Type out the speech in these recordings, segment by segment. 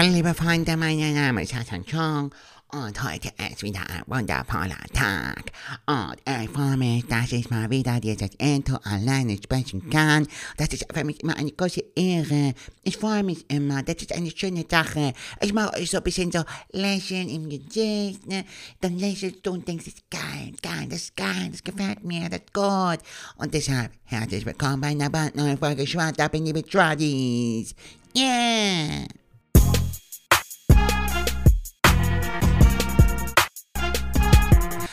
Hallo liebe Freunde, mein Name ist Hassan Chong und heute ist wieder ein wundervoller Tag. Und ich freue mich, dass ich mal wieder dieses Intro alleine sprechen kann. Das ist für mich immer eine große Ehre. Ich freue mich immer, das ist eine schöne Sache. Ich mache euch so ein bisschen so Lächeln im Gesicht, ne? Dann lächelst du und denkst, das ist geil, geil, das ist geil, das gefällt mir, das ist gut. Und deshalb herzlich willkommen bei einer brandneuen Folge Schwarz ab in die Betrotties. Yeah!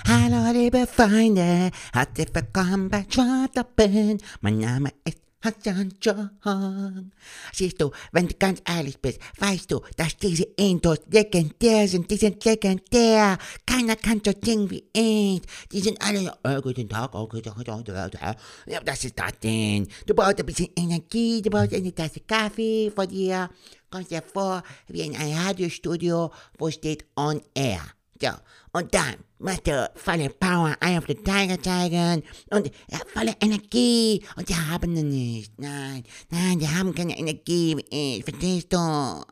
Hallo liebe Freunde, herzlich willkommen bei Schwarzappen. Mein Name ist Hassan John. Siehst du, wenn du ganz ehrlich bist, weißt du, dass diese Intros legendär sind. Die sind legendär. Keiner kann so singen wie ich. Die sind alle so, äh, guten Tag, oh, guten Tag, guten Tag. Ja, das ist das denn. Du brauchst ein bisschen Energie, du brauchst eine Tasse Kaffee vor dir. Kommst dir vor wie in ein Radiostudio, wo steht On Air. So, und dann musst du volle Power Eye of the Tiger zeigen und ja, volle Energie. Und die haben die nicht. Nein, nein, die haben keine Energie wie ich. Verstehst du?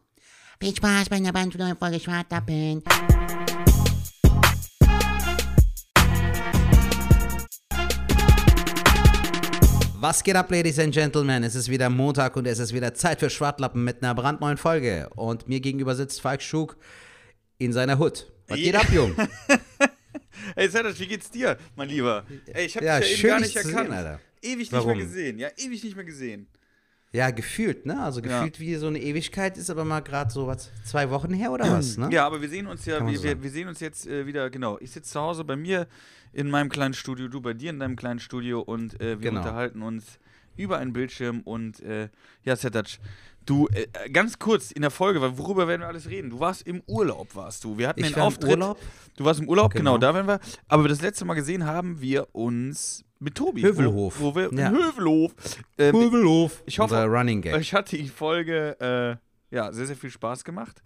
Viel Spaß bei einer neuen Folge Schwartappen. Was geht ab, Ladies and Gentlemen? Es ist wieder Montag und es ist wieder Zeit für Schwartlappen mit einer brandneuen Folge. Und mir gegenüber sitzt Falk Schug in seiner Hut. Was geht ab, Jung? Ey, Serdac, wie geht's dir, mein Lieber? Ey, ich hab Ja, dich ja eben gar nicht erkannt. sehen, Alter. Ewig nicht Warum? mehr gesehen. Ja, ewig nicht mehr gesehen. Ja, gefühlt, ne? Also Ja. gefühlt wie so eine Ewigkeit ist aber mal gerade so was, zwei Wochen her oder was, ne? Ja, aber wir sehen uns ja, wir, wir, wir sehen uns jetzt äh, wieder, genau. Ich sitze zu Hause bei mir in meinem kleinen Studio, du bei dir in deinem kleinen Studio und äh, wir Genau. unterhalten uns über einen Bildschirm und äh, ja, Serdac, du, äh, äh, ganz kurz in der Folge, weil worüber werden wir alles reden? Du warst im Urlaub, warst du. Wir hatten Ich den war im Auftritt. Urlaub. Du warst im Urlaub, genau. Genau. da werden wir. Aber das letzte Mal gesehen haben wir uns mit Tobi. Hövelhof. Wo, wo wir, Ja. Im Hövelhof. Ähm, Hövelhof. Ich hoffe- Unser Running Gag. euch hat die Folge äh, ja, sehr, sehr viel Spaß gemacht.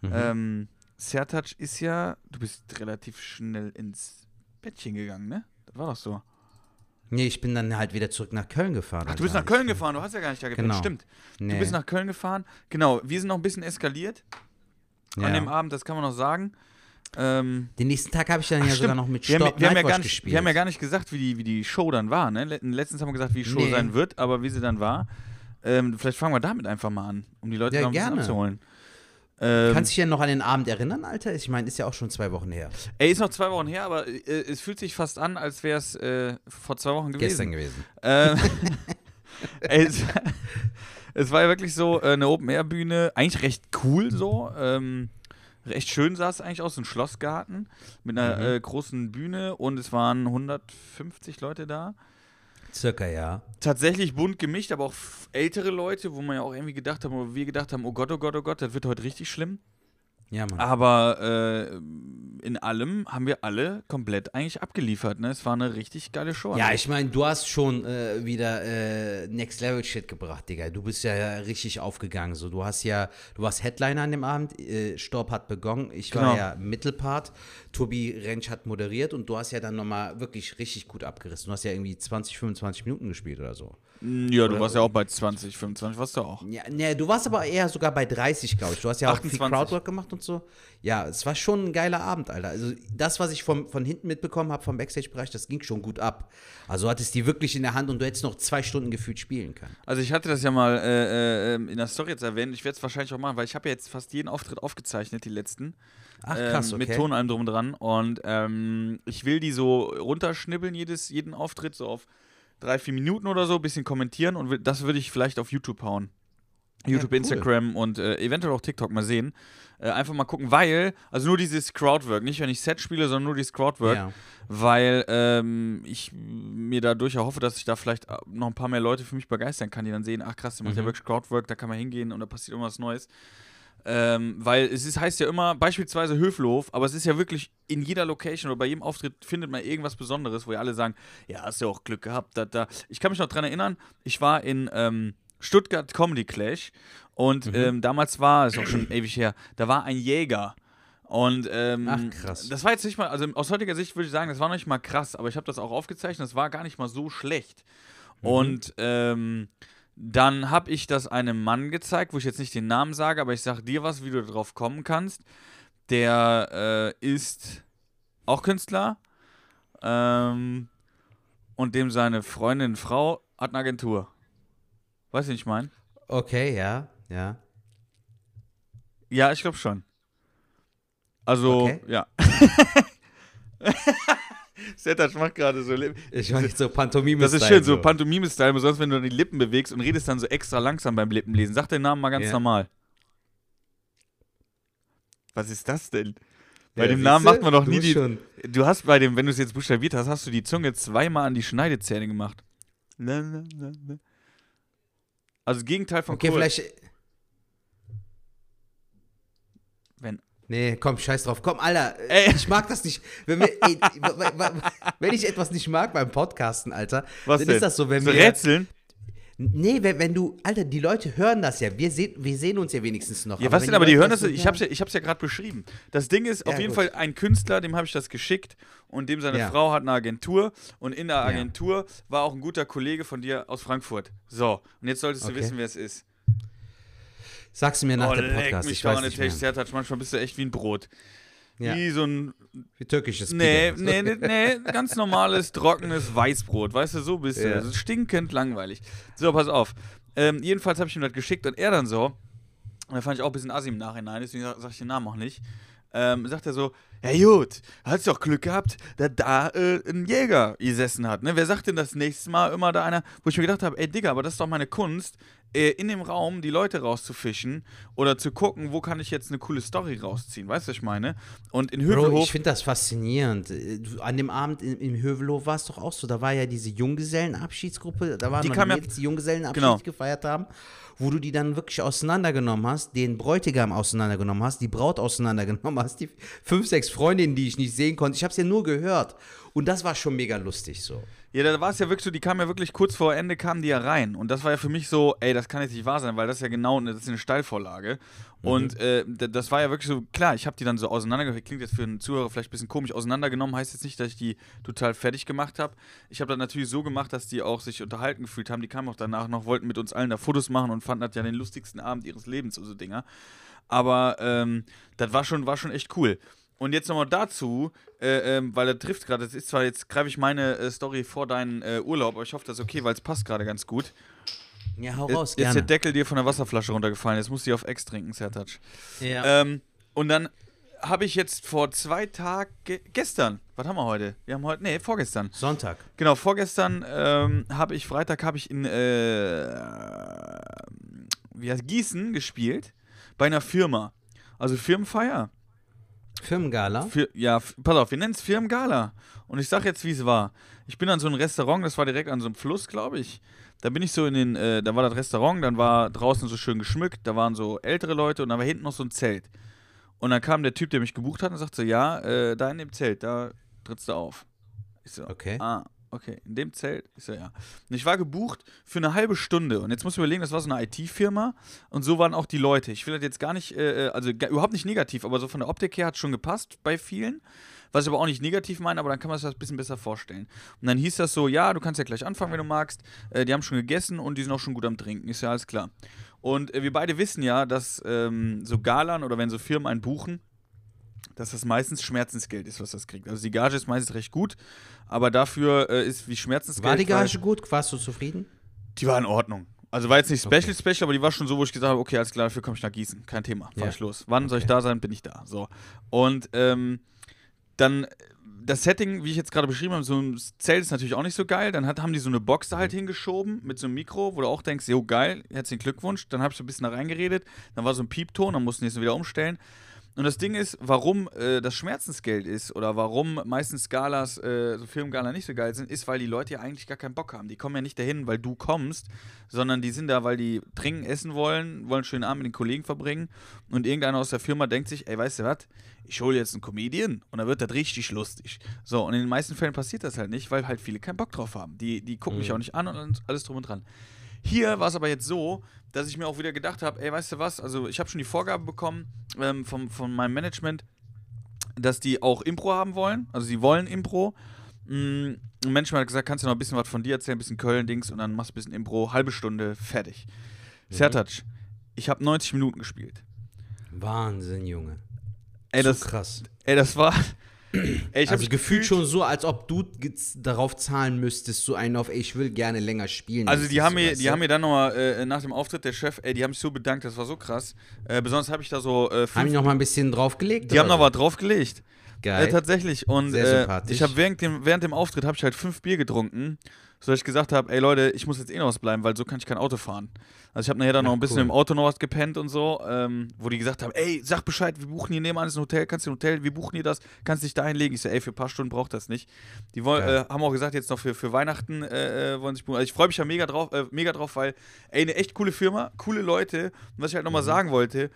Mhm. Ähm, Sertac ist ja, du bist relativ schnell ins Bettchen gegangen, ne? Das war doch so. Nee, ich bin dann halt wieder zurück nach Köln gefahren. Ach, du bist nach Köln gefahren, du hast ja gar nicht da gepennt. Genau. Stimmt. Nee. Du bist nach Köln gefahren. Genau, wir sind noch ein bisschen eskaliert ja. an dem Abend, das kann man noch sagen. Ähm, Den nächsten Tag habe ich dann Ach, ja sogar stimmt. noch mit wir, haben, wir, haben ja nicht, gespielt. wir haben ja gar nicht gesagt, wie die, wie die Show dann war. Ne? Le- Letztens haben wir gesagt, wie die Show Nee. sein wird, aber wie sie dann war. Ähm, vielleicht fangen wir damit einfach mal an, um die Leute Ja, noch ein bisschen abzuholen. Ähm, Kannst du dich denn noch an den Abend erinnern, Alter? Ich meine, ist ja auch schon zwei Wochen her. ey, ist noch zwei Wochen her, aber äh, es fühlt sich fast an, als wäre es äh, vor zwei Wochen gewesen. Gestern gewesen. Ähm, ey, es, es war ja wirklich so äh, eine Open-Air-Bühne, eigentlich recht cool so. Ähm, recht schön sah es eigentlich aus, ein Schlossgarten mit einer Mhm. äh, großen Bühne und es waren 150 Leute da. Circa, ja. Tatsächlich bunt gemischt, aber auch ältere Leute, wo man ja auch irgendwie gedacht haben, oder wir gedacht haben, oh Gott, oh Gott, oh Gott, das wird heute richtig schlimm. Ja, Mann. Aber äh, in allem haben wir alle komplett eigentlich abgeliefert. Ne? Es war eine richtig geile Show. Ja, ich meine, du hast schon äh, wieder äh, Next Level Shit gebracht, Digga. Du bist ja richtig aufgegangen. So, du hast ja, du warst Headliner an dem Abend. Äh, Storb hat begonnen. Ich war Genau. ja Mittelpart. Tobi Rentsch hat moderiert und du hast ja dann nochmal wirklich richtig gut abgerissen. Du hast ja irgendwie 20, 25 Minuten gespielt oder so. Ja, du warst ja auch bei 20, 25, warst du auch. Ja, ne, du warst aber eher sogar bei 30, glaube ich. Du hast ja auch 28. viel Crowdwork gemacht und so. Ja, es war schon ein geiler Abend, Alter. Also das, was ich vom, von hinten mitbekommen habe vom Backstage-Bereich, das ging schon gut ab. Also du hattest die wirklich in der Hand und du hättest noch zwei Stunden gefühlt spielen können. Also ich hatte das ja mal äh, äh, in der Story jetzt erwähnt. Ich werde es wahrscheinlich auch machen, weil ich habe ja jetzt fast jeden Auftritt aufgezeichnet, die letzten. Ach krass, ähm, okay. Mit Ton allem drum und dran. Und ähm, ich will die so runterschnibbeln, jedes, jeden Auftritt, so auf drei, vier Minuten oder so, bisschen kommentieren und das würde ich vielleicht auf YouTube hauen. YouTube, cool. Instagram und äh, eventuell auch TikTok mal sehen. Äh, einfach mal gucken, weil, also nur dieses Crowdwork, nicht wenn ich Set spiele, sondern nur dieses Crowdwork, Ja. weil ähm, ich mir dadurch erhoffe, dass ich da vielleicht äh, noch ein paar mehr Leute für mich begeistern kann, die dann sehen, ach krass, der macht ja Mhm. wirklich Crowdwork, da kann man hingehen und da passiert irgendwas Neues. Ähm, weil es ist, heißt ja immer beispielsweise Höflof, aber es ist ja wirklich in jeder Location oder bei jedem Auftritt findet man irgendwas Besonderes, wo ja alle sagen, ja, hast ja auch Glück gehabt. Da, da. Ich kann mich noch dran erinnern, ich war in ähm, Stuttgart Comedy Clash und Mhm. ähm, damals war, ist auch schon ewig her, da war ein Jäger. Und ähm, Ach, krass. das war jetzt nicht mal, also aus heutiger Sicht würde ich sagen, das war noch nicht mal krass, aber ich habe das auch aufgezeichnet, das war gar nicht mal so schlecht. Mhm. Und ähm, Dann habe ich das einem Mann gezeigt, wo ich jetzt nicht den Namen sage, aber ich sage dir was, wie du darauf kommen kannst. Der äh, ist auch Künstler. Ähm, und dem seine Freundin, Frau, hat eine Agentur. Weißt du, was ich meine? Okay, ja, ja. Ja, ich glaube schon. Also, Okay. ja. Sertac macht gerade so. Lip- Ich mache jetzt so Pantomime. Das ist schön, so Pantomime-Style, besonders wenn du die Lippen bewegst und redest dann so extra langsam beim Lippenlesen. Sag den Namen mal ganz Ja. normal. Was ist das denn? Bei Ja, dem Namen macht man doch du nie die. schon. Du hast bei dem, wenn du es jetzt buchstabiert hast, hast du die Zunge zweimal an die Schneidezähne gemacht. Na, na, na, na. Also Gegenteil von Okay, cool. vielleicht. Wenn, Nee, komm, scheiß drauf. Komm, Alter, Ey. ich mag das nicht. Wenn, wir, ey, wenn ich etwas nicht mag beim Podcasten, Alter, was dann denn? ist das so, wenn so wir. Rätseln? Nee, wenn, wenn du. Alter, die Leute hören das ja. Wir, sehen wir sehen uns ja wenigstens noch. Ja, was wenn denn, aber die hören das, so ich hab's ja, ich hab's ja gerade beschrieben. Das Ding ist auf Ja, jeden gut. Fall ein Künstler, dem habe ich das geschickt und dem seine Ja. Frau hat eine Agentur und in der Agentur war auch ein guter Kollege von dir aus Frankfurt. So, und jetzt solltest du Okay. wissen, wer es ist. Sagst du mir nach oh, dem Podcast. mich Ich weiß nicht mehr. Taste Sertac, manchmal bist du echt wie ein Brot. Ja. Wie so ein, Wie türkisches nee, Pide. nee, nee, nee, ganz normales, trockenes Weißbrot, weißt du, so bist du. Ja. Ist stinkend langweilig. So, pass auf. Ähm, jedenfalls habe ich ihm das geschickt und er dann so, und da fand ich auch ein bisschen assi im Nachhinein, deswegen sage sag ich den Namen auch nicht. Ähm, sagt er so, ja gut, hast doch Glück gehabt, dass da äh, ein Jäger gesessen hat. Ne? Wer sagt denn das nächste Mal immer da einer, wo ich mir gedacht habe, ey Digga, aber das ist doch meine Kunst, in dem Raum die Leute rauszufischen oder zu gucken, wo kann ich jetzt eine coole Story rausziehen, weißt du, was ich meine? Und in Bro, Hövelhof, ich finde das faszinierend. Äh, An dem Abend im, im Hövelhof war es doch auch so. Da war ja diese Junggesellenabschiedsgruppe. Da waren Die ja- Mädels, die Junggesellenabschied Genau. gefeiert haben. Wo du die dann wirklich auseinandergenommen hast, den Bräutigam auseinandergenommen hast, die Braut auseinandergenommen hast, die fünf, sechs Freundinnen, die ich nicht sehen konnte. Ich habe es ja nur gehört. Und das war schon mega lustig so. Ja, da war es ja wirklich so, die kamen ja wirklich kurz vor Ende, kamen die ja rein. Und das war ja für mich so, ey, das kann jetzt nicht wahr sein, weil das ist ja genau, das ist eine Steilvorlage. Und äh, das war ja wirklich so, klar, ich habe die dann so auseinandergenommen, klingt jetzt für einen Zuhörer vielleicht ein bisschen komisch, auseinandergenommen heißt jetzt nicht, dass ich die total fertig gemacht habe. Ich habe das natürlich so gemacht, dass die auch sich unterhalten gefühlt haben. Die kamen auch danach noch, wollten mit uns allen da Fotos machen und fanden das ja den lustigsten Abend ihres Lebens, so, so Dinger. Aber ähm, das war schon, war schon echt cool. Und jetzt nochmal dazu, äh, ähm, weil er trifft gerade, das ist zwar, jetzt greife ich meine äh, Story vor deinen äh, Urlaub, aber ich hoffe, das ist okay, weil es passt gerade ganz gut. Ja, hau Jetzt raus, ist der gerne. Deckel dir von der Wasserflasche runtergefallen, jetzt musst du die auf Ex trinken, Sertac. Ja. Ähm, und dann habe ich jetzt vor zwei Tagen, ge gestern, was haben wir heute? Wir haben heute, nee, vorgestern. Sonntag. Genau, vorgestern ähm, habe ich, Freitag habe ich in äh, wie heißt, Gießen gespielt, bei einer Firma. Also Firmenfeier. Firmengala. Für, ja, pass auf, wir nennen es Firmengala. Und ich sag jetzt, wie es war. Ich bin an so ein Restaurant, das war direkt an so einem Fluss, glaube ich. Da bin ich so in den, äh, da war das Restaurant, dann war draußen so schön geschmückt, da waren so ältere Leute und da war hinten noch so ein Zelt. Und dann kam der Typ, der mich gebucht hat und sagte so, ja, äh, da in dem Zelt, da trittst du auf. Ich so, Okay. ah, okay, in dem Zelt? Ich so, ja. Und ich war gebucht für eine halbe Stunde. Und jetzt muss ich überlegen, das war so eine IT-Firma und so waren auch die Leute. Ich will das jetzt gar nicht, äh, also ga, überhaupt nicht negativ, aber so von der Optik her hat es schon gepasst bei vielen. Was ich aber auch nicht negativ meine, aber dann kann man sich das ein bisschen besser vorstellen. Und dann hieß das so, ja, du kannst ja gleich anfangen, wenn du magst. Äh, die haben schon gegessen und die sind auch schon gut am Trinken, ist ja alles klar. Und äh, wir beide wissen ja, dass ähm, so Galan oder wenn so Firmen einen buchen, dass das meistens Schmerzensgeld ist, was das kriegt. Also die Gage ist meistens recht gut, aber dafür äh, ist wie Schmerzensgeld. War die Gage gut? Warst du zufrieden? Die war in Ordnung. Also war jetzt nicht Special Okay. Special, aber die war schon so, wo ich gesagt habe, okay, alles klar, dafür komme ich nach Gießen. Kein Thema, fahr Ja. ich los. Wann soll ich Okay. da sein, bin ich da. So. Und ähm, dann das Setting, wie ich jetzt gerade beschrieben habe, so ein Zelt ist natürlich auch nicht so geil. Dann hat, haben die so eine Box da halt hingeschoben mit so einem Mikro, wo du auch denkst, jo geil, herzlichen Glückwunsch. Dann habe ich so ein bisschen da reingeredet. Dann war so ein Piepton, dann mussten die es wieder umstellen. Und das Ding ist, warum äh, das Schmerzensgeld ist oder warum meistens Galas, äh, so Firmengala nicht so geil sind, ist, weil die Leute ja eigentlich gar keinen Bock haben. Die kommen ja nicht dahin, weil du kommst, sondern die sind da, weil die trinken, essen wollen, wollen einen schönen Abend mit den Kollegen verbringen und irgendeiner aus der Firma denkt sich, ey, weißt du was, ich hole jetzt einen Comedian und dann wird das richtig lustig. So, und in den meisten Fällen passiert das halt nicht, weil halt viele keinen Bock drauf haben. Die, die gucken mich auch nicht an und alles drum und dran. Hier war es aber jetzt so, dass ich mir auch wieder gedacht habe, ey, weißt du was, also ich habe schon die Vorgabe bekommen ähm, vom, von meinem Management, dass die auch Impro haben wollen. Also sie wollen Impro. Mm, ein Mensch hat gesagt, kannst du noch ein bisschen was von dir erzählen, ein bisschen Köln-Dings und dann machst du ein bisschen Impro, halbe Stunde, fertig. Mhm. Sertac, ich habe 90 Minuten gespielt. Wahnsinn, Junge. Ey, so das, krass. ey, das war. Ey, ich also habe gefühlt schon so, als ob du darauf zahlen müsstest, so einen auf, ey, ich will gerne länger spielen. Also die haben mir, die haben mir dann nochmal äh, nach dem Auftritt der Chef, ey, die haben sich so bedankt, das war so krass. Äh, besonders habe ich da so äh, Haben die noch mal ein bisschen draufgelegt? die haben noch oder? was draufgelegt. Geil. Äh, tatsächlich. Und Sehr äh, sympathisch. ich habe während dem, während dem Auftritt habe ich halt fünf Bier getrunken, sodass ich gesagt habe, ey Leute, ich muss jetzt eh noch was bleiben, weil so kann ich kein Auto fahren. Also ich habe nachher dann Ja, noch ein bisschen cool. im Auto noch was gepennt und so, ähm, wo die gesagt haben, ey, sag Bescheid, wir buchen hier nebenan ist ein Hotel, kannst du ein Hotel, wir buchen dir das, kannst dich da hinlegen. Ich so, ey, für ein paar Stunden braucht das nicht. Die wollen, Geil. äh, haben auch gesagt, jetzt noch für, für Weihnachten äh, äh, wollen sich buchen. Also ich freue mich ja mega drauf, äh, mega drauf, weil, ey, eine echt coole Firma, coole Leute. Und was ich halt Mhm. nochmal sagen wollte,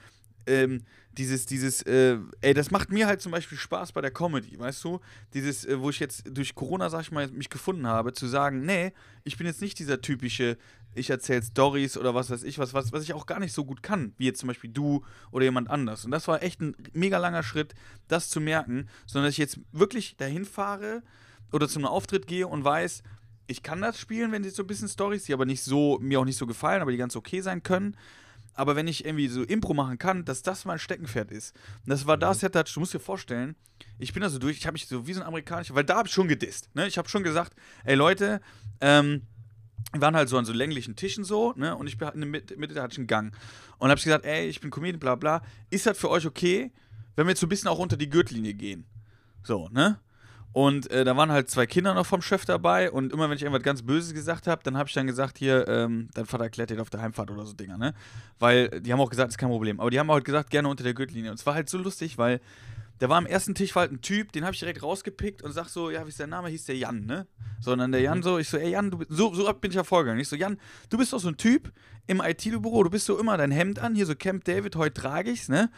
ähm, dieses, dieses, äh, ey, das macht mir halt zum Beispiel Spaß bei der Comedy, weißt du? Dieses, äh, wo ich jetzt durch Corona, sag ich mal, mich gefunden habe, zu sagen, nee, ich bin jetzt nicht dieser typische, ich erzähle Stories oder was weiß ich, was, was, was ich auch gar nicht so gut kann, wie jetzt zum Beispiel du oder jemand anders. Und das war echt ein mega langer Schritt, das zu merken, sondern dass ich jetzt wirklich dahin fahre oder zu einem Auftritt gehe und weiß, ich kann das spielen, wenn sie so ein bisschen Stories, die aber nicht so, mir auch nicht so gefallen, aber die ganz okay sein können. Aber wenn ich irgendwie so Impro machen kann, dass das mein Steckenpferd ist. Und das war das, Touch, du musst dir vorstellen, ich bin da so durch, ich habe mich so wie so ein amerikanischer, weil da habe ich schon gedisst. Ne? Ich habe schon gesagt, ey Leute, ähm, wir waren halt so an so länglichen Tischen so, ne? Und ich bin in der Mitte, Mitte da hatte ich einen Gang. Und habe ich gesagt, ey, ich bin Comedian, bla bla. Ist das für euch okay, wenn wir jetzt so ein bisschen auch unter die Gürtellinie gehen? So, ne? Und äh, da waren halt zwei Kinder noch vom Chef dabei und immer wenn ich irgendwas ganz Böses gesagt habe, dann habe ich dann gesagt, hier, ähm, dein Vater erklärt dir auf der Heimfahrt oder so Dinger, ne? Weil die haben auch gesagt, ist kein Problem. Aber die haben auch gesagt, gerne unter der Gürtellinie. Und es war halt so lustig, weil da war am ersten Tisch war halt ein Typ, den habe ich direkt rausgepickt und sag so, ja, wie ist der Name? Hieß der Jan, ne? So, und dann der Jan so, ich so, ey Jan, du bist, so, so bin ich ja vorgegangen. Ich so, Jan, du bist doch so ein Typ im IT-Büro, du bist so immer dein Hemd an, hier so Camp David, heute trage ich's, ne?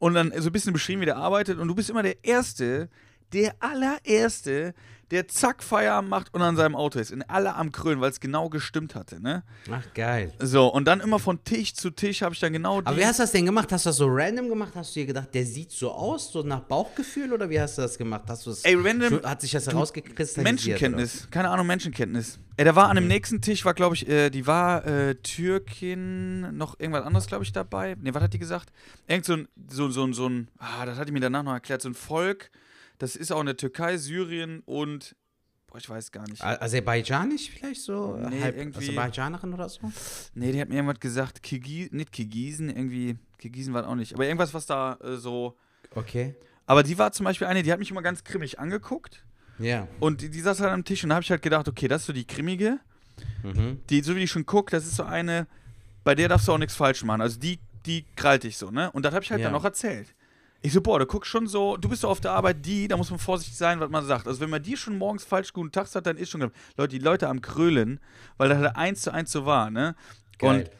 Und dann so ein bisschen beschrieben, wie der arbeitet und du bist immer der Erste, der allererste, der zack Feierabend macht und an seinem Auto ist. In alle am Krönen, weil es genau gestimmt hatte, ne? Ach, geil. So, und dann immer von Tisch zu Tisch habe ich dann genau. Aber wie hast du das denn gemacht? Hast du das so random gemacht? Hast du dir gedacht, der sieht so aus, so nach Bauchgefühl oder wie hast du das gemacht? Hast du das Ey, random- hat sich das herausgekristallisiert? Menschenkenntnis. Keine Ahnung, Menschenkenntnis. Ey, da war an dem nächsten Tisch, war, glaube ich, äh, die war äh, Türkin, noch irgendwas anderes, glaube ich, dabei. Ne, was hat die gesagt? Irgend so ein, so, so, so ein, ah, das hat die mir danach noch erklärt, so ein Volk, das ist auch in der Türkei, Syrien und, boah, ich weiß gar nicht. Aserbaidschanisch vielleicht so? Nee, Halb irgendwie- Aserbaidschanerin oder so? Nee, die hat mir irgendwas gesagt, Kirgi nicht Kirgisen, irgendwie, Kirgisen war auch nicht, aber irgendwas, was da äh, so, Okay. aber die war zum Beispiel eine, die hat mich immer ganz grimmig angeguckt Ja. und die, die saß halt am Tisch und da habe ich halt gedacht, okay, das ist so die grimmige, Mhm. die, so wie die schon guckt, das ist so eine, bei der darfst du auch nichts falsch machen. Also die, die krallt dich so, ne? Und das habe ich halt Ja. dann auch erzählt. Ich so, boah, du guckst schon so, du bist so auf der Arbeit die, da muss man vorsichtig sein, was man sagt. Also wenn man dir schon morgens falsch guten Tag sagt, dann ist schon, Leute, die Leute am Krölen, weil das halt eins zu eins so war, ne? Geil. Und,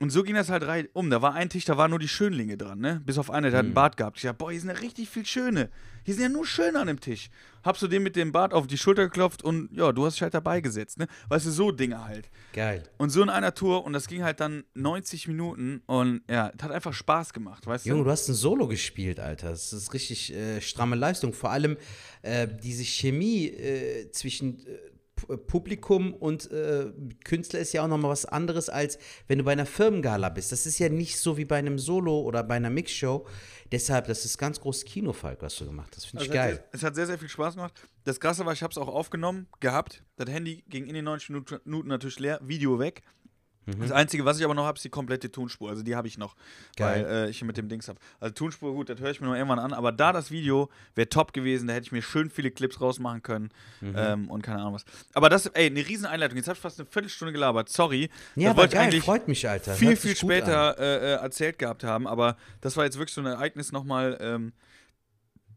und so ging das halt rein um. Da war ein Tisch, da waren nur die Schönlinge dran, ne? Bis auf eine, der hat Mhm. einen Bart gehabt. Ich dachte, boah, hier sind ja richtig viel Schöne. Hier sind ja nur Schöne an dem Tisch. Hab so dem mit dem Bart auf die Schulter geklopft und ja, du hast dich halt dabei gesetzt, ne? Weißt du, so Dinge halt. Geil. Und so in einer Tour und das ging halt dann 90 Minuten und ja, es hat einfach Spaß gemacht, weißt Junge, du? du hast ein Solo gespielt, Alter. Das ist richtig äh, stramme Leistung. Vor allem äh, diese Chemie äh, zwischen äh, Publikum und äh, Künstler ist ja auch nochmal was anderes, als wenn du bei einer Firmengala bist. Das ist ja nicht so wie bei einem Solo oder bei einer Mixshow. Deshalb, das ist ganz groß Kinofalk, was du gemacht hast. Finde ich Also geil. Es, es hat sehr, sehr viel Spaß gemacht. Das Krasse war, ich habe es auch aufgenommen, gehabt. Das Handy ging in den 90 Minuten, Minuten natürlich leer, Video weg. Mhm. Das Einzige, was ich aber noch habe, ist die komplette Tonspur. Also die habe ich noch, Geil. weil äh, ich hier mit dem Dings habe. Also Tonspur, gut, das höre ich mir noch irgendwann an. Aber da das Video wäre top gewesen, da hätte ich mir schön viele Clips rausmachen können Mhm. ähm, und keine Ahnung was. Aber das, ey, eine riesen Einleitung. Jetzt habe ich fast eine Viertelstunde gelabert. Sorry. Ja, das aber geil, eigentlich freut mich, Alter. viel, viel später äh, äh, erzählt gehabt haben, aber das war jetzt wirklich so ein Ereignis nochmal, ähm,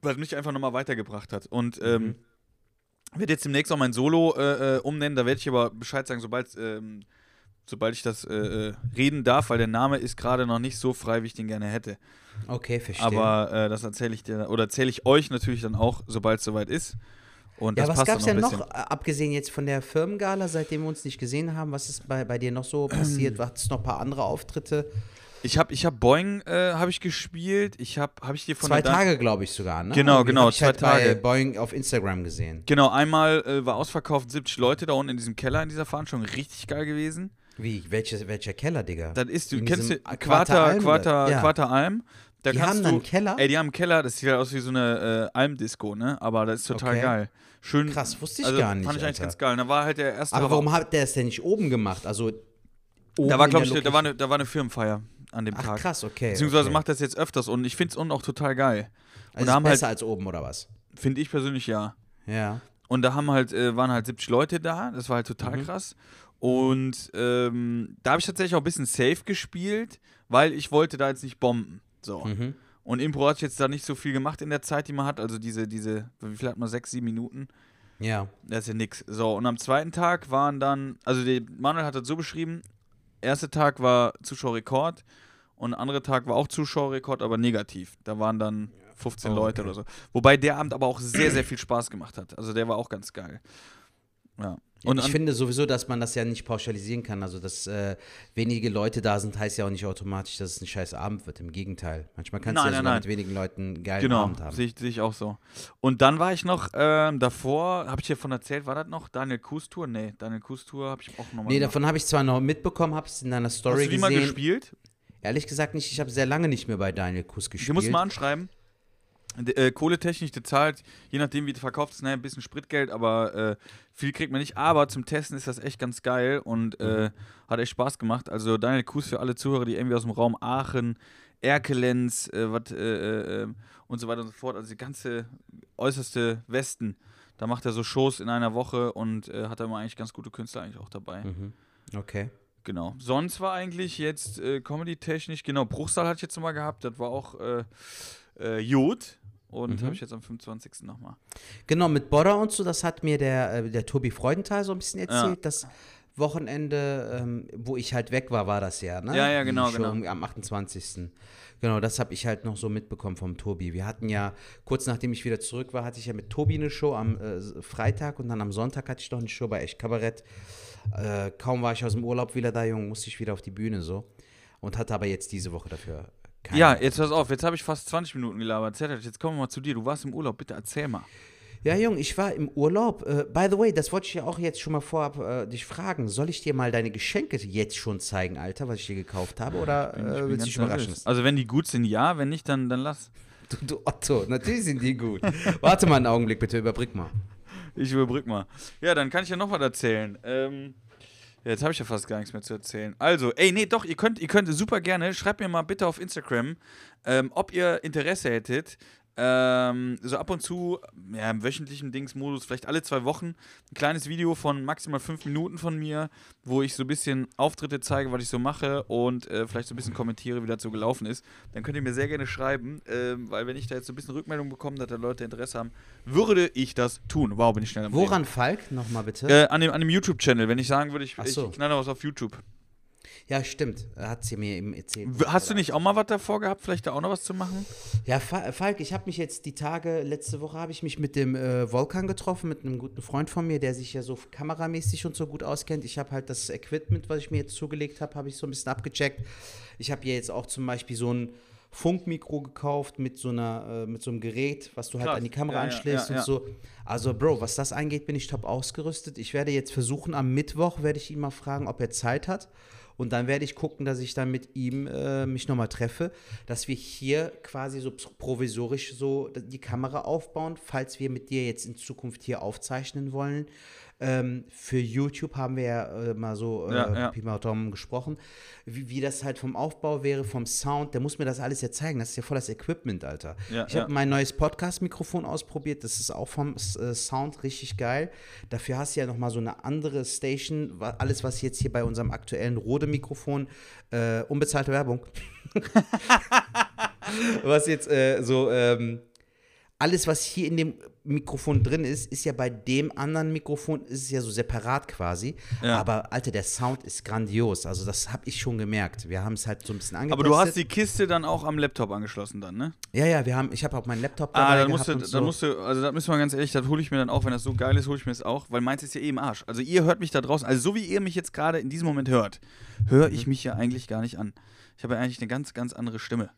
was mich einfach nochmal weitergebracht hat. Und ähm, Mhm. werde jetzt demnächst auch mein Solo äh, äh, umnennen, da werde ich aber Bescheid sagen, sobald, ähm, sobald ich das äh, äh, reden darf, weil der Name ist gerade noch nicht so frei, wie ich den gerne hätte. Okay, verstehe. Aber äh, das erzähle ich dir, oder erzähle ich euch natürlich dann auch, sobald es soweit ist. Und ja, was gab es denn noch abgesehen jetzt von der Firmengala, seitdem wir uns nicht gesehen haben? Was ist bei, bei dir noch so passiert? Hattest du noch ein paar andere Auftritte? Ich habe ich hab Boeing äh, habe ich gespielt. Ich habe habe ich dir von Zwei Tage, glaube ich sogar, ne? Genau, Irgendwie genau, hab ich zwei halt bei Tage. Boeing auf Instagram gesehen. Genau, einmal äh, war ausverkauft 70 Leute da unten in diesem Keller in dieser Veranstaltung. Richtig geil gewesen. Wie? Welche, welcher Keller, Digga? Das ist, du kennst du Quarter, Alm, Quarter? Ja. Quarter Alm. Da Die kannst haben du, einen Keller? Ey, die haben einen Keller, das sieht halt aus wie so eine äh, Almdisco, ne? Aber das ist total Okay. geil. Schön. Krass, wusste ich also, gar nicht, Fand ich eigentlich Alter. ganz geil. Da war halt der erste. Aber warum hat der es denn nicht oben gemacht? Also oben Da war, glaube ich, da war, eine, da war eine Firmenfeier an dem Ach Tag. krass, okay. Beziehungsweise okay. macht das jetzt öfters und ich finde es unten auch total geil. also haben ist halt- besser als oben oder was? Finde ich persönlich ja. Ja. Und da haben halt, äh, waren halt 70 Leute da. Das war halt total Mhm. krass. Und ähm, da habe ich tatsächlich auch ein bisschen safe gespielt, weil ich wollte da jetzt nicht bomben. So. Mhm. Und Impro hat jetzt da nicht so viel gemacht in der Zeit, die man hat. Also diese, diese, wie viel hat man? Sechs, sieben Minuten? Ja. Das ist ja nix. So, und am zweiten Tag waren dann, also Manuel hat das so beschrieben, erster Tag war Zuschauerrekord und der andere Tag war auch Zuschauerrekord, aber negativ. Da waren dann 15 Oh, Leute okay. oder so. Wobei der Abend aber auch sehr, sehr viel Spaß gemacht hat. Also der war auch ganz geil. Ja. Und ich finde sowieso, dass man das ja nicht pauschalisieren kann. Also, dass äh, wenige Leute da sind, heißt ja auch nicht automatisch, dass es ein scheiß Abend wird. Im Gegenteil. Manchmal kannst du ja nein, sogar nein. mit wenigen Leuten einen geilen genau, Abend haben. sehe ich, sehe ich auch so. Und dann war ich noch ähm, davor, habe ich dir von erzählt, war das noch Daniel Kuhs Tour? Nee, Daniel Kuhs Tour habe ich auch nochmal Nee, davon habe ich zwar noch mitbekommen, habe es in deiner Story Hast du die gesehen. mal gespielt? Ehrlich gesagt nicht, ich habe sehr lange nicht mehr bei Daniel Kuss gespielt. Du musst mal anschreiben. Äh, Kohletechnik, der zahlt, je nachdem wie du verkauft ist, naja, ein bisschen Spritgeld, aber äh, viel kriegt man nicht. Aber zum Testen ist das echt ganz geil und äh, hat echt Spaß gemacht. Also Daniel Kuss für alle Zuhörer, die irgendwie aus dem Raum Aachen, Erkelenz, äh, wat, äh, äh, und so weiter und so fort, also die ganze äußerste Westen, da macht er so Shows in einer Woche und hat da immer eigentlich ganz gute Künstler eigentlich auch dabei. Mhm. Okay. Genau. Sonst war eigentlich jetzt Comedy-technisch, genau, Bruchsal hatte ich jetzt nochmal gehabt, das war auch äh, Jod. Und Mhm. habe ich jetzt am 25. nochmal. Genau, mit Bodder und so, das hat mir der, äh, der Tobi Freudenthal so ein bisschen erzählt. Das Wochenende, ähm, wo ich halt weg war, war das ja, ne? Ja, ja, genau, Show genau. Am 28. Genau, das habe ich halt noch so mitbekommen vom Tobi. Wir hatten ja, kurz nachdem ich wieder zurück war, hatte ich ja mit Tobi eine Show am äh, Freitag und dann am Sonntag hatte ich noch eine Show bei Echt Kabarett. Äh, kaum war ich aus dem Urlaub wieder da, Junge, musste ich wieder auf die Bühne so. Und hatte aber jetzt diese Woche dafür keine. Ja, jetzt pass auf, jetzt habe ich fast 20 Minuten gelabert. Zertat, Jetzt kommen wir mal zu dir. Du warst im Urlaub, bitte erzähl mal. Ja, Jung, ich war im Urlaub. Äh, by the way, das wollte ich ja auch jetzt schon mal vorab äh, dich fragen. Soll ich dir mal deine Geschenke jetzt schon zeigen, Alter, was ich dir gekauft habe? Oder äh, willst du dich überraschen? Also wenn die gut sind, ja, wenn nicht, dann, dann lass. Du, du Otto, natürlich sind die gut. Warte mal einen Augenblick, bitte, überbrück mal. Ich überbrück mal. Ja, dann kann ich ja noch was erzählen. Ähm, jetzt habe ich ja fast gar nichts mehr zu erzählen. Also, ey, nee, doch, ihr könnt, ihr könnt super gerne, schreibt mir mal bitte auf Instagram, ähm, ob ihr Interesse hättet, ähm, so ab und zu, ja, im wöchentlichen Dingsmodus, vielleicht alle zwei Wochen, ein kleines Video von maximal fünf Minuten von mir, wo ich so ein bisschen Auftritte zeige, was ich so mache und äh, vielleicht so ein bisschen kommentiere, wie das so gelaufen ist. Dann könnt ihr mir sehr gerne schreiben, ähm, weil wenn ich da jetzt so ein bisschen Rückmeldung bekomme, dass da Leute Interesse haben, würde ich das tun. Wow, bin ich schnell am Reden. Woran, Falk, nochmal bitte? Äh, an dem, an dem YouTube-Channel, wenn ich sagen würde, ich, so. ich knalle was auf YouTube. Ja, stimmt. Hat sie mir eben erzählt. Hast du nicht auch mal was davor gehabt, vielleicht da auch noch was zu machen? Ja, Fa- Falk, ich habe mich jetzt die Tage, letzte Woche habe ich mich mit dem äh, Volkan getroffen, mit einem guten Freund von mir, der sich ja so kameramäßig und so gut auskennt. Ich habe halt das Equipment, was ich mir jetzt zugelegt habe, habe ich so ein bisschen abgecheckt. Ich habe hier jetzt auch zum Beispiel so ein Funkmikro gekauft mit so einer, äh, mit so einem Gerät, was du halt Krass. an die Kamera Ja, anschließt ja, und ja. so. Also, Bro, was das angeht, bin ich top ausgerüstet. Ich werde jetzt versuchen, am Mittwoch werde ich ihn mal fragen, ob er Zeit hat. Und dann werde ich gucken, dass ich dann mit ihm äh, mich nochmal treffe, dass wir hier quasi so provisorisch so die Kamera aufbauen, falls wir mit dir jetzt in Zukunft hier aufzeichnen wollen. Ähm, für YouTube haben wir ja äh, mal so äh, Ja, ja. Pi mal Daumen gesprochen, wie, wie das halt vom Aufbau wäre, vom Sound. Der muss mir das alles ja zeigen. Das ist ja voll das Equipment, Alter. Ja, ich habe mein neues Podcast-Mikrofon ausprobiert. Das ist auch vom äh, Sound richtig geil. Dafür hast du ja nochmal so eine andere Station. Alles, was jetzt hier bei unserem aktuellen Rode-Mikrofon, äh, unbezahlte Werbung, was jetzt äh, so, ähm, alles, was hier in dem Mikrofon drin ist, ist ja bei dem anderen Mikrofon, ist es ja so separat quasi. Ja. Aber Alter, der Sound ist grandios. Also das habe ich schon gemerkt. Wir haben es halt so ein bisschen angetestet. Aber du hast die Kiste dann auch am Laptop angeschlossen dann, ne? Ja, ja, wir haben, ich habe auch meinen Laptop Ah, dabei dann gehabt musst, du, und dann so. musst du, also da müssen wir ganz ehrlich, das hole ich mir dann auch, wenn das so geil ist, hole ich mir das auch, weil meins ist ja eh im Arsch. Also ihr hört mich da draußen, also so wie ihr mich jetzt gerade in diesem Moment hört, höre Mhm. ich mich ja eigentlich gar nicht an. Ich habe ja eigentlich eine ganz, ganz andere Stimme.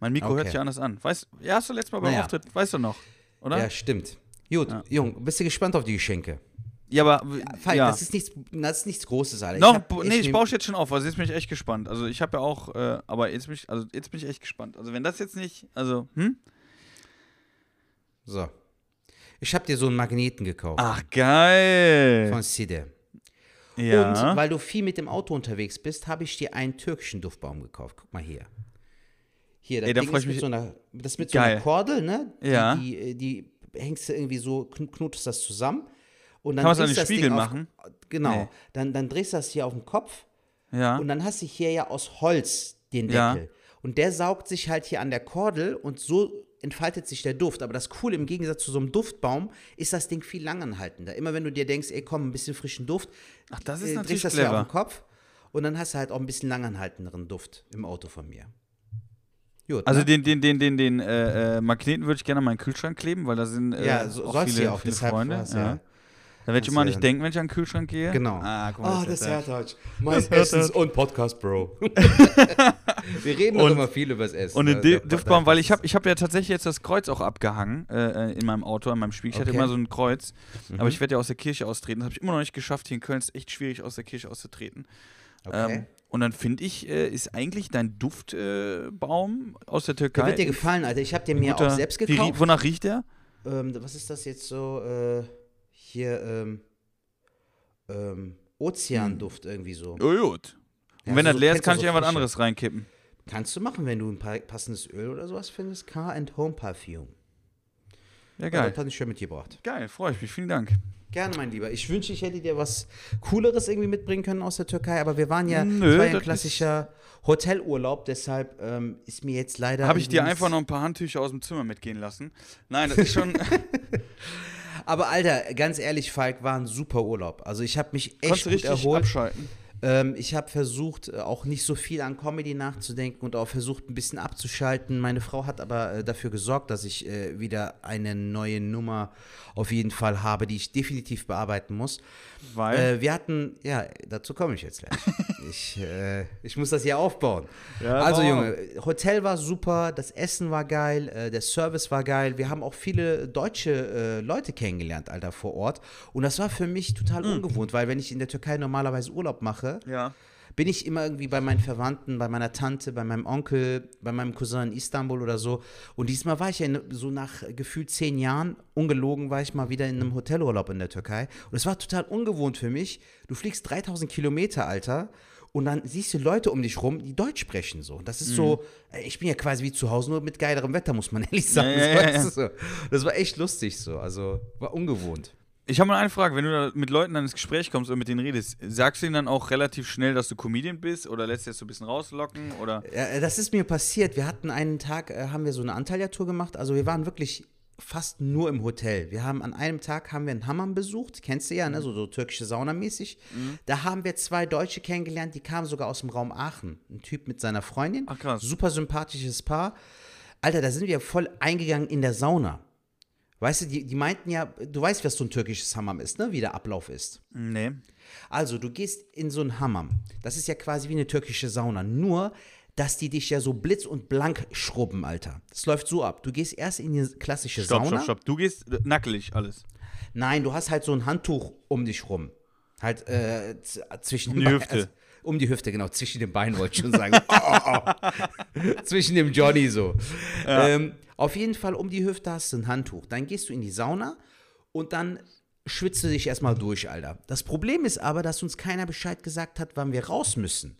Mein Mikro hört Okay. sich anders an. Weißt ja, hast du letztes Mal beim Naja. Auftritt, weißt du noch, oder? Ja, stimmt. Gut, Jung, bist du gespannt auf die Geschenke? Ja, aber Falk, ja. das, ist nichts, das ist nichts Großes, Alter. Noch, echt nee, ich baue jetzt schon auf, also jetzt bin ich echt gespannt. Also ich habe ja auch, äh, aber jetzt bin ich, also jetzt bin ich echt gespannt. Also wenn das jetzt nicht, also, hm? So. Ich habe dir so einen Magneten gekauft. Ach, geil. Von Side. ja. Und weil du viel mit dem Auto unterwegs bist, habe ich dir einen türkischen Duftbaum gekauft. Guck mal hier. Hier, das Ey, da Ding ist mit so einer, das mit so einer Kordel, ne? Die, Ja. Die, äh, die hängst du irgendwie so, kn- knotest das zusammen. Und dann Kann man's an drehst den das Ding Spiegel auf- machen? Genau. Nee. Dann, dann drehst du das hier auf den Kopf ja. und dann hast du hier ja aus Holz den Ja. Deckel. Und der saugt sich halt hier an der Kordel und so entfaltet sich der Duft. Aber das Coole im Gegensatz zu so einem Duftbaum ist das Ding viel langanhaltender. Immer wenn du dir denkst, ey komm, ein bisschen frischen Duft, Ach, das ist äh, natürlich drehst das hier auf clever. den Kopf und dann hast du halt auch ein bisschen langanhaltenderen Duft im Auto von mir. Gut, Also ne? den, den, den, den, den äh, äh, Magneten würde ich gerne an meinen Kühlschrank kleben, weil da sind äh, ja, so, auch viele, ja auch, viele Freunde. ja. ja. Da werde ich Das immer nicht denken, wenn ich an den Kühlschrank gehe. Genau. Ah, guck mal, Oh, das ist ist ja- Touch. Mein Essens- und Podcast, Bro. Wir reden Und- immer viel über das Essen. Und ne? den Di- Der- Duftbaum, weil das ich habe ich hab ja tatsächlich jetzt das Kreuz auch abgehangen äh, äh, in meinem Auto, an meinem Spiegel. Ich hatte Okay. Mhm. immer so ein Kreuz, aber ich werde ja aus der Kirche austreten. Das habe ich immer noch nicht geschafft. Hier in Köln ist es echt schwierig, aus der Kirche auszutreten. Okay. Ähm, und dann finde ich, äh, ist eigentlich dein Duftbaum äh, aus der Der Türkei. wird dir gefallen, Alter. Ich habe den mir guter- auch selbst Wie gekauft. wonach riecht der? Ähm, was ist das jetzt so? Äh, hier, ähm, ähm, Ozeanduft irgendwie so. Oh, gut. Und Ja, wenn so- das leer ist, kann ich ja was frische. anderes reinkippen. Kannst du machen, wenn du ein pa- passendes Öl oder sowas findest. Car and Home Perfume. Ja, geil. das hatte ich schon mitgebracht. Geil, freue ich mich. Vielen Dank. Gerne, mein Lieber. Ich wünsche, ich hätte dir was Cooleres irgendwie mitbringen können aus der Türkei, aber wir waren ja, Nö, war ja ein klassischer Hotelurlaub, deshalb ähm, ist mir jetzt leider. Habe ich dir einfach noch ein paar Handtücher aus dem Zimmer mitgehen lassen? Nein, das ist schon. Aber Alter, ganz ehrlich, Falk, war ein super Urlaub. Also ich habe mich echt Konntest du gut richtig erholt. abschalten. Ähm, ich habe versucht, äh, auch nicht so viel an Comedy nachzudenken und auch versucht, ein bisschen abzuschalten. Meine Frau hat aber äh, dafür gesorgt, dass ich äh, wieder eine neue Nummer auf jeden Fall habe, die ich definitiv bearbeiten muss. Weil. Äh, wir hatten, ja, dazu komme ich jetzt gleich. ich, äh, ich muss das hier aufbauen. Ja, also, bau Junge, Hotel war super, das Essen war geil, äh, der Service war geil. Wir haben auch viele deutsche äh, Leute kennengelernt, Alter, vor Ort. Und das war für mich total Hm. ungewohnt, weil wenn ich in der Türkei normalerweise Urlaub mache, ja. Bin ich immer irgendwie bei meinen Verwandten, bei meiner Tante, bei meinem Onkel, bei meinem Cousin in Istanbul oder so. Und diesmal war ich ja in, so nach gefühlt zehn Jahren, ungelogen, war ich mal wieder in einem Hotelurlaub in der Türkei. Und es war total ungewohnt für mich. Du fliegst 3000 Kilometer, Alter. Und dann siehst du Leute um dich rum, die Deutsch sprechen so. Das ist so, äh, ich bin ja quasi wie zu Hause, nur mit geilerem Wetter, muss man ehrlich sagen. Ja, ja, ja. Das war echt lustig so. Also war ungewohnt. Ich habe mal eine Frage, wenn du da mit Leuten dann ins Gespräch kommst und mit denen redest, sagst du ihnen dann auch relativ schnell, dass du Comedian bist oder lässt du das so ein bisschen rauslocken oder Ja, äh, das ist mir passiert. Wir hatten einen Tag, äh, haben wir so eine Antalya-Tour gemacht. Also wir waren wirklich fast nur im Hotel. Wir haben an einem Tag haben wir einen Hammam besucht, kennst du ja, ne? so, so türkische Sauna mäßig. Mhm. Da haben wir zwei Deutsche kennengelernt, die kamen sogar aus dem Raum Aachen. Ein Typ mit seiner Freundin. Ach, krass. Super sympathisches Paar. Alter, da sind wir voll eingegangen in der Sauna. Weißt du, die, die meinten ja, du weißt, was so ein türkisches Hammam ist, ne? Wie der Ablauf ist. Nee. Also, du gehst in so ein Hammam. Das ist ja quasi wie eine türkische Sauna. Nur, dass die dich ja so blitz und blank schrubben, Alter. Das läuft so ab. Du gehst erst in die klassische Stopp, Sauna. stopp, stopp. Du gehst nackelig alles. Nein, du hast halt so ein Handtuch um dich rum. Halt äh, zwischen Um den die Hüfte. Also, um die Hüfte, genau. Zwischen den Beinen wollte ich schon sagen. oh, oh, oh. zwischen dem Johnny so. Ähm, auf jeden Fall um die Hüfte hast du ein Handtuch. Dann gehst du in die Sauna und dann schwitzt du dich erstmal durch, Alter. Das Problem ist aber, dass uns keiner Bescheid gesagt hat, wann wir raus müssen.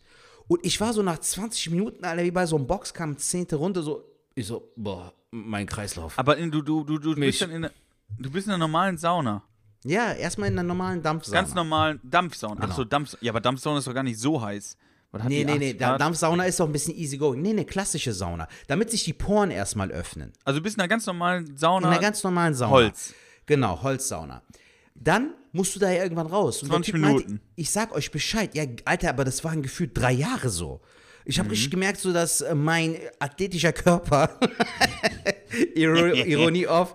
Und ich war so nach 20 Minuten, Alter, wie bei so einem Boxkampf, zehnte Runde, so, ich so, boah, mein Kreislauf. Aber in, du, du, du, du Mich. bist dann in der, du bist in einer normalen Sauna. Ja, erstmal in einer normalen Dampfsauna. Ganz normalen Dampfsauna. Ach Genau. so, Dampf. Ja, aber Dampfsauna ist doch gar nicht so heiß. Hat Nee, nee, 80 nee, Grad? Dampfsauna ist doch ein bisschen easy going. Nee, eine klassische Sauna. Damit sich die Poren erstmal öffnen. Also bist in einer ganz normalen In Sauna. einer ganz normalen Sauna. Holz. Genau, Holzsauna. Dann musst du da ja irgendwann raus. Und der 20 Typ meinte, Minuten. ich sag euch Bescheid. Ja, Alter, aber das waren gefühlt drei Jahre so. Ich Mhm. habe richtig gemerkt, so dass äh, mein athletischer Körper, Iro Ironie off,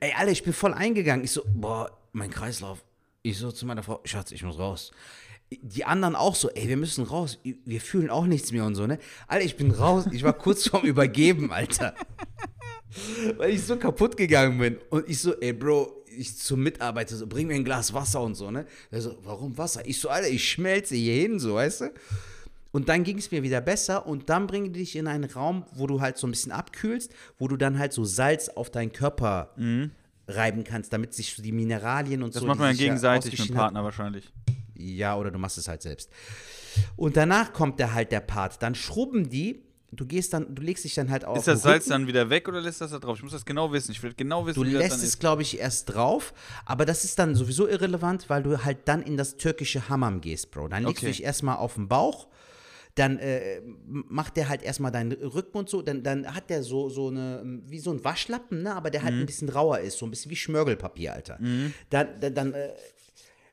ey, Alter, ich bin voll eingegangen. Ich so, boah, mein Kreislauf. Ich so zu meiner Frau, Schatz, ich muss raus. Die anderen auch so, ey, wir müssen raus. Wir fühlen auch nichts mehr und so, ne? Alter, ich bin raus. Ich war kurz vorm Übergeben, Alter. Weil ich so kaputt gegangen bin. Und ich so, ey, Bro, ich zum Mitarbeiter so, bring mir ein Glas Wasser und so, ne? Der so, warum Wasser? Ich so, Alter, ich schmelze hier hin, so, weißt du? Und dann ging es mir wieder besser und dann bringe dich in einen Raum, wo du halt so ein bisschen abkühlst, wo du dann halt so Salz auf deinen Körper reiben kannst, damit sich so die Mineralien und Mhm. das so. macht die man ja gegenseitig mit dem Partner wahrscheinlich. Ja, oder du machst es halt selbst. Und danach kommt der halt der Part. Dann schrubben die, du gehst dann, du legst dich dann halt auf. Ist das Salz dann wieder weg oder lässt das da drauf? Ich muss das genau wissen. Ich will genau wissen, Du wie das lässt dann es, glaube ich, erst drauf, aber das ist dann sowieso irrelevant, weil du halt dann in das türkische Hammam gehst, Bro. Dann legst Okay. du dich erstmal auf den Bauch, dann äh, macht der halt erstmal deinen Rücken und so, dann, dann hat der so, so eine, wie so ein Waschlappen, ne, aber der Mhm. halt ein bisschen rauer ist, so ein bisschen wie Schmörgelpapier, Alter. Dann, dann, dann äh,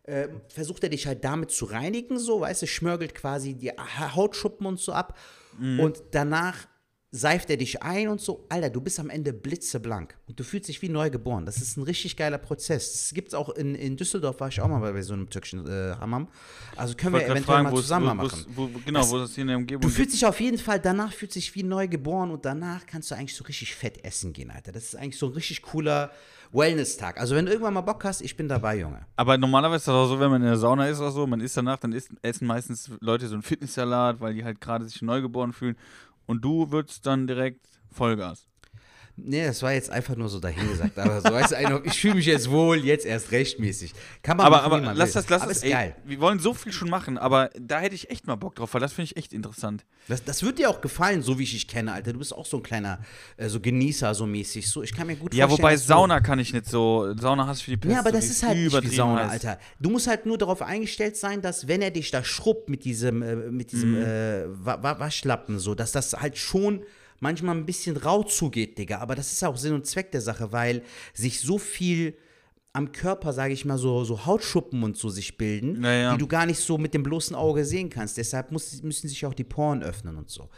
äh, versucht er dich halt damit zu reinigen, so, weißt du, schmörgelt quasi die Ha- Hautschuppen und so ab Mhm. und danach seift er dich ein und so. Alter, du bist am Ende blitzeblank und du fühlst dich wie neu geboren. Das ist ein richtig geiler Prozess. Das gibt's auch in, in Düsseldorf, war ich auch mal bei, bei so einem türkischen äh, Hammam. Also können wir eventuell fragen, mal es- zusammen wo- machen. wo- wo- Genau, Das- wo das hier in der Umgebung Du gibt. fühlst dich auf jeden Fall, danach fühlst dich wie neu geboren und danach kannst du eigentlich so richtig fett essen gehen, Alter. Das ist eigentlich so ein richtig cooler Wellness-Tag. Also wenn du irgendwann mal Bock hast, ich bin dabei, Junge. Aber normalerweise ist das auch so, wenn man in der Sauna ist oder so, man isst danach, dann isst, essen meistens Leute so einen Fitnesssalat, weil die halt gerade sich neugeboren fühlen. Und du würdest dann direkt Vollgas. Nee, das war jetzt einfach nur so dahingesagt. Aber so weißt du, ich fühle mich jetzt wohl, jetzt erst rechtmäßig. Kann man Aber, machen, aber man lass will. das, lass aber das, ist geil. Wir wollen so viel schon machen, aber da hätte ich echt mal Bock drauf, weil das finde ich echt interessant. Das, das wird dir auch gefallen, so wie ich dich kenne, Alter. Du bist auch so ein kleiner äh, so Genießer, so mäßig. So, ich kann mir gut Ja, vorstellen. wobei dass du- Sauna kann ich nicht so. Sauna hast du für die Pest. Ja, aber das ist halt nicht wie Sauna, heißt. Alter. Du musst halt nur darauf eingestellt sein, dass wenn er dich da schrubbt mit diesem, äh, mit diesem Mhm. äh, Wa- Wa- Waschlappen, so, dass das halt schon manchmal ein bisschen rau zugeht, Digga. Aber das ist auch Sinn und Zweck der Sache, weil sich so viel am Körper, sage ich mal, so, so Hautschuppen und so sich bilden, Ja, ja. die du gar nicht so mit dem bloßen Auge sehen kannst. Deshalb muss, müssen sich auch die Poren öffnen und so.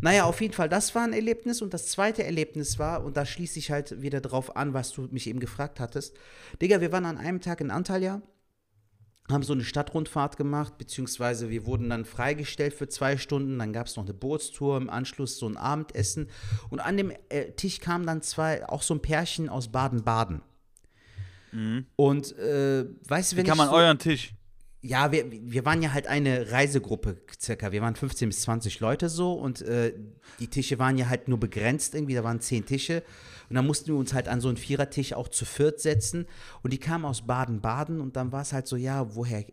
Naja, auf jeden Fall, das war ein Erlebnis. Und das zweite Erlebnis war, und da schließe ich halt wieder drauf an, was du mich eben gefragt hattest. Digga, wir waren an einem Tag in Antalya, haben so eine Stadtrundfahrt gemacht, beziehungsweise wir wurden dann freigestellt für zwei Stunden. Dann gab es noch eine Bootstour, im Anschluss so ein Abendessen. Und an dem äh, Tisch kamen dann zwei, auch so ein Pärchen aus Baden-Baden. Und äh, weißt du, wenn Mhm. Wie kann man so, euren Tisch? Ja, wir, wir waren ja halt eine Reisegruppe circa. Wir waren 15 bis 20 Leute so und äh, die Tische waren ja halt nur begrenzt irgendwie. Da waren zehn Tische und dann mussten wir uns halt an so einen Vierertisch auch zu viert setzen und die kamen aus Baden-Baden und dann war es halt so, ja, woher,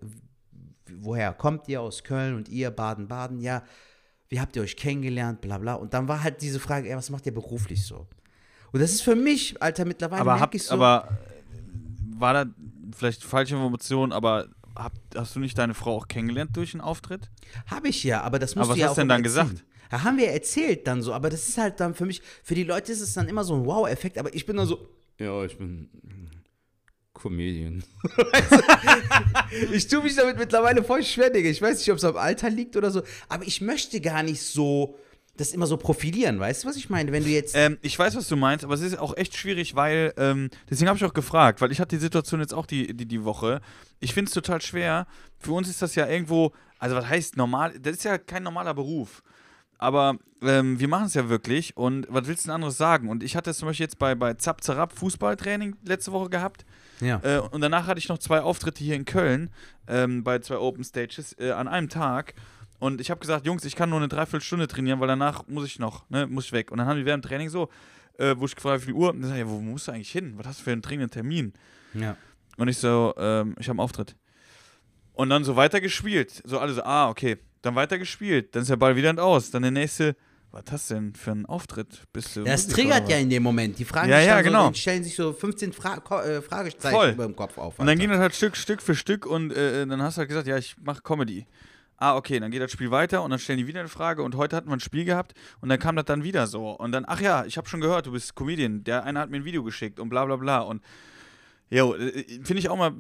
woher kommt ihr aus Köln und ihr Baden-Baden? Ja, wie habt ihr euch kennengelernt? Bla bla. Und dann war halt diese Frage, ey, was macht ihr beruflich so? Und das ist für mich, Alter, mittlerweile Aber, merke habt, ich so. aber äh, war da vielleicht falsche Information, aber hab, hast du nicht deine Frau auch kennengelernt durch einen Auftritt? Habe ich ja, aber das musst Aber du was ja hast auch du denn dann erzählen. gesagt? Ja, haben wir erzählt dann so, aber das ist halt dann für mich, für die Leute ist es dann immer so ein Wow-Effekt, aber ich bin dann so, ja, ich bin Comedian. Ich tue mich damit mittlerweile voll schwer, Digga. Ich weiß nicht, ob es am Alter liegt oder so, aber ich möchte gar nicht so das immer so profilieren, weißt du, was ich meine? Wenn du jetzt. Ähm, ich weiß, was du meinst, aber es ist auch echt schwierig, weil, ähm, deswegen habe ich auch gefragt, weil ich hatte die Situation jetzt auch die, die, die Woche. Ich finde es total schwer. Für uns ist das ja irgendwo, also was heißt normal, das ist ja kein normaler Beruf. Aber ähm, wir machen es ja wirklich und was willst du denn anderes sagen? Und ich hatte es zum Beispiel jetzt bei, bei Zap Zarab Fußballtraining letzte Woche gehabt. ja. Äh, und danach hatte ich noch zwei Auftritte hier in Köln ähm, bei zwei Open Stages äh, an einem Tag. Und ich habe gesagt, Jungs, ich kann nur eine Dreiviertelstunde trainieren, weil danach muss ich noch, ne, muss ich weg. Und dann haben die während dem Training so, äh, wo ich gefragt habe, wie viel Uhr, und dann sag ich, ja, wo musst du eigentlich hin? Was hast du für einen dringenden Termin? ja. Und ich so, ähm, ich habe einen Auftritt. Und dann so weiter gespielt. So alle so, ah, okay. Dann weiter gespielt. Dann ist der Ball wieder und aus. Dann der nächste, was hast du denn für einen Auftritt? Bist du Das Musiker triggert ja in dem Moment. Die fragen Ja, sich ja, genau. so, stellen sich so 15 Fra äh, Fragezeichen Voll. über dem Kopf auf. Und dann Alter. ging das halt Stück, Stück für Stück und äh, dann hast du halt gesagt, ja, ich mache Comedy. Ah, okay, dann geht das Spiel weiter und dann stellen die wieder eine Frage und heute hatten wir ein Spiel gehabt und dann kam das dann wieder so. Und dann, ach ja, ich habe schon gehört, du bist Comedian, der eine hat mir ein Video geschickt und bla bla bla. Und Jo, äh, finde ich auch mal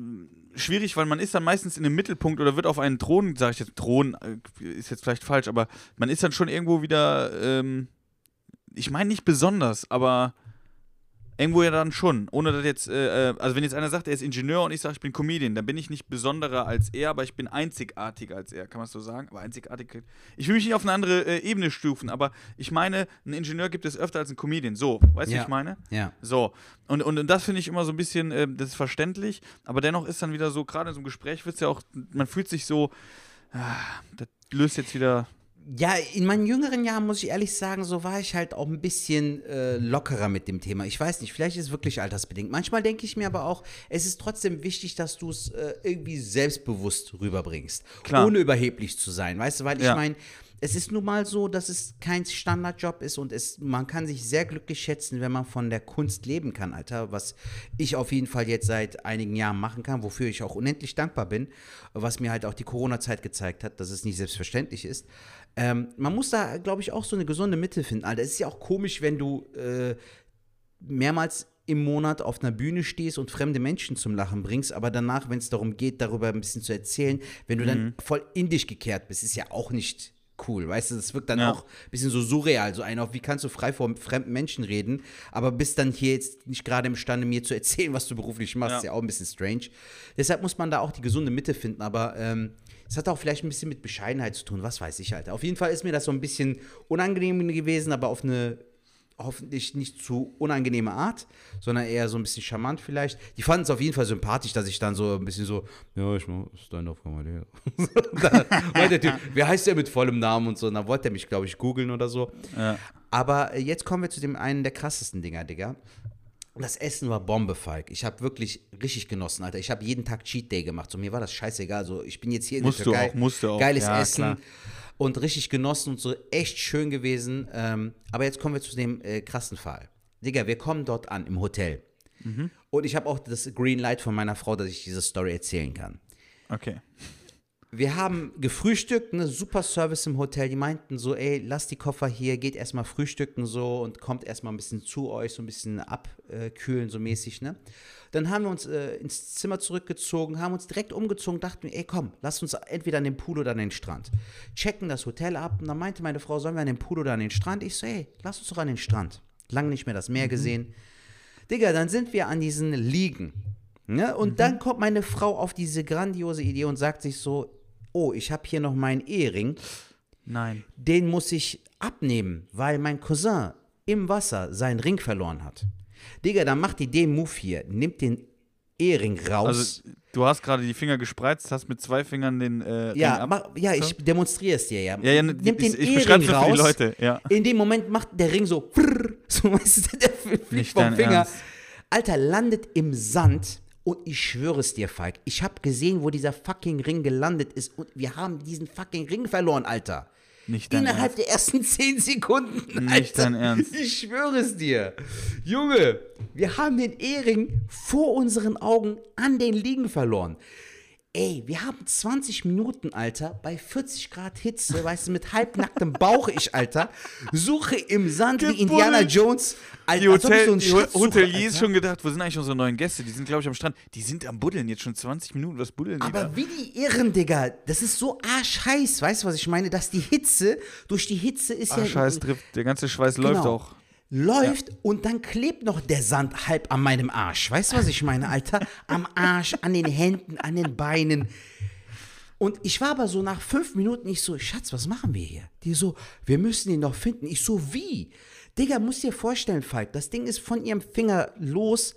schwierig, weil man ist dann meistens in dem Mittelpunkt oder wird auf einen Thron, sage ich jetzt, Thron äh, ist jetzt vielleicht falsch, aber man ist dann schon irgendwo wieder, ähm, ich meine nicht besonders, aber Irgendwo ja dann schon. Ohne dass jetzt, äh, äh, also wenn jetzt einer sagt, er ist Ingenieur und ich sage, ich bin Comedian, dann bin ich nicht besonderer als er, aber ich bin einzigartiger als er. Kann man so sagen? Aber einzigartig. Ich will mich nicht auf eine andere äh, Ebene stufen, aber ich meine, ein Ingenieur gibt es öfter als ein Comedian. So, weißt du, Ja. wie ich meine? Ja. So. Und, und, und das finde ich immer so ein bisschen, äh, das ist verständlich, aber dennoch ist dann wieder so, gerade in so einem Gespräch wird es ja auch, man fühlt sich so, ah, das löst jetzt wieder. Ja, in meinen jüngeren Jahren muss ich ehrlich sagen, so war ich halt auch ein bisschen äh, lockerer mit dem Thema. Ich weiß nicht, vielleicht ist es wirklich altersbedingt. Manchmal denke ich mir aber auch, es ist trotzdem wichtig, dass du es äh, irgendwie selbstbewusst rüberbringst. Klar. Ohne überheblich zu sein, weißt du? Weil ich Ja. meine, es ist nun mal so, dass es kein Standardjob ist und es, man kann sich sehr glücklich schätzen, wenn man von der Kunst leben kann, Alter. Was ich auf jeden Fall jetzt seit einigen Jahren machen kann, wofür ich auch unendlich dankbar bin, was mir halt auch die Corona-Zeit gezeigt hat, dass es nicht selbstverständlich ist. Ähm, man muss da, glaube ich, auch so eine gesunde Mitte finden, Alter. Es ist ja auch komisch, wenn du äh, mehrmals im Monat auf einer Bühne stehst und fremde Menschen zum Lachen bringst, aber danach, wenn es darum geht, darüber ein bisschen zu erzählen, wenn du Mhm. dann voll in dich gekehrt bist, ist ja auch nicht cool, weißt du, das wirkt dann Ja. auch ein bisschen so surreal, so ein auf, wie kannst du frei vor fremden Menschen reden, aber bist dann hier jetzt nicht gerade imstande, mir zu erzählen, was du beruflich machst, Ja. ist ja auch ein bisschen strange. Deshalb muss man da auch die gesunde Mitte finden, aber ähm, es hat auch vielleicht ein bisschen mit Bescheidenheit zu tun, was weiß ich halt. Auf jeden Fall ist mir das so ein bisschen unangenehm gewesen, aber auf eine hoffentlich nicht zu unangenehme Art, sondern eher so ein bisschen charmant vielleicht. Die fanden es auf jeden Fall sympathisch, dass ich dann so ein bisschen so, ja, ich mach Stand-up Comedy. da meinte der Typ, wer heißt der mit vollem Namen und so, und dann wollte er mich, glaube ich, googeln oder so. Ja. Aber äh, jetzt kommen wir zu dem einen der krassesten Dinger, Digga. Das Essen war Bombe, Falk. Ich habe wirklich richtig genossen, Alter. Ich habe jeden Tag Cheat Day gemacht. So, mir war das scheißegal. So, ich bin jetzt hier in Musst der du Türkei. auch, musst du auch. Geiles Ja, Essen klar. Und richtig genossen und so. Echt schön gewesen. Ähm, aber jetzt kommen wir zu dem äh, krassen Fall. Digga, wir kommen dort an im Hotel. Mhm. Und ich habe auch das Green Light von meiner Frau, dass ich diese Story erzählen kann. Okay. Wir haben gefrühstückt, ne, super Service im Hotel. Die meinten so, ey, lasst die Koffer hier, geht erstmal frühstücken so und kommt erstmal ein bisschen zu euch, so ein bisschen abkühlen, so mäßig, ne? Dann haben wir uns äh, ins Zimmer zurückgezogen, haben uns direkt umgezogen, dachten wir, ey, komm, lass uns entweder an den Pool oder an den Strand. Checken das Hotel ab und dann meinte meine Frau, sollen wir an den Pool oder an den Strand? Ich so, ey, lass uns doch an den Strand. Lang nicht mehr das Meer gesehen. Digga, dann sind wir an diesen Liegen. Ne? Und dann kommt meine Frau auf diese grandiose Idee und sagt sich so, oh, ich habe hier noch meinen Ehering, Nein. den muss ich abnehmen, weil mein Cousin im Wasser seinen Ring verloren hat. Digga, dann macht die den Move hier, nimmt den Ehering raus. Also, du hast gerade die Finger gespreizt, hast mit zwei Fingern den äh, Ring ja, ab. mach, ja, ich demonstriere es dir ja. Ja, ja, Nimmt ich- den ich Ehering beschreib's nur für raus. die Leute, ja. In dem Moment macht der Ring so, prrr, so weißt du, der fliegt vom Finger. Ernst. Alter, landet im Sand und ich schwöre es dir, Falk, ich habe gesehen, wo dieser fucking Ring gelandet ist und wir haben diesen fucking Ring verloren, Alter. Nicht dein Innerhalb Ernst. der ersten zehn Sekunden, Nicht Alter. dein Ernst. Ich schwöre es dir. Junge, wir haben den Ehering vor unseren Augen an den Liegen verloren. Ey, wir haben 20 Minuten, Alter, bei 40 Grad Hitze, weißt du, mit halbnacktem Bauch ich, Alter, suche im Sand wie Indiana. Jones. Alter, Die, Hotel, so die Hoteliers Alter. schon gedacht, wo sind eigentlich unsere neuen Gäste? Die sind, glaube ich, am Strand. Die sind am Buddeln jetzt schon 20 Minuten. Was buddeln die? Aber wie die Irren, Digga, das ist so arschheiß, weißt du, was ich meine? Dass die Hitze, durch die Hitze ist Ach, ja... scheiß trifft. Der ganze Schweiß läuft Genau. auch. Läuft und dann klebt noch der Sand halb an meinem Arsch. Weißt du, was ich meine, Alter? Am Arsch, an den Händen, an den Beinen. Und ich war aber so nach fünf Minuten, ich so, Schatz, was machen wir hier? Die so, wir müssen ihn noch finden. Ich so, wie? Digga, musst dir vorstellen, Falk, das Ding ist von ihrem Finger los.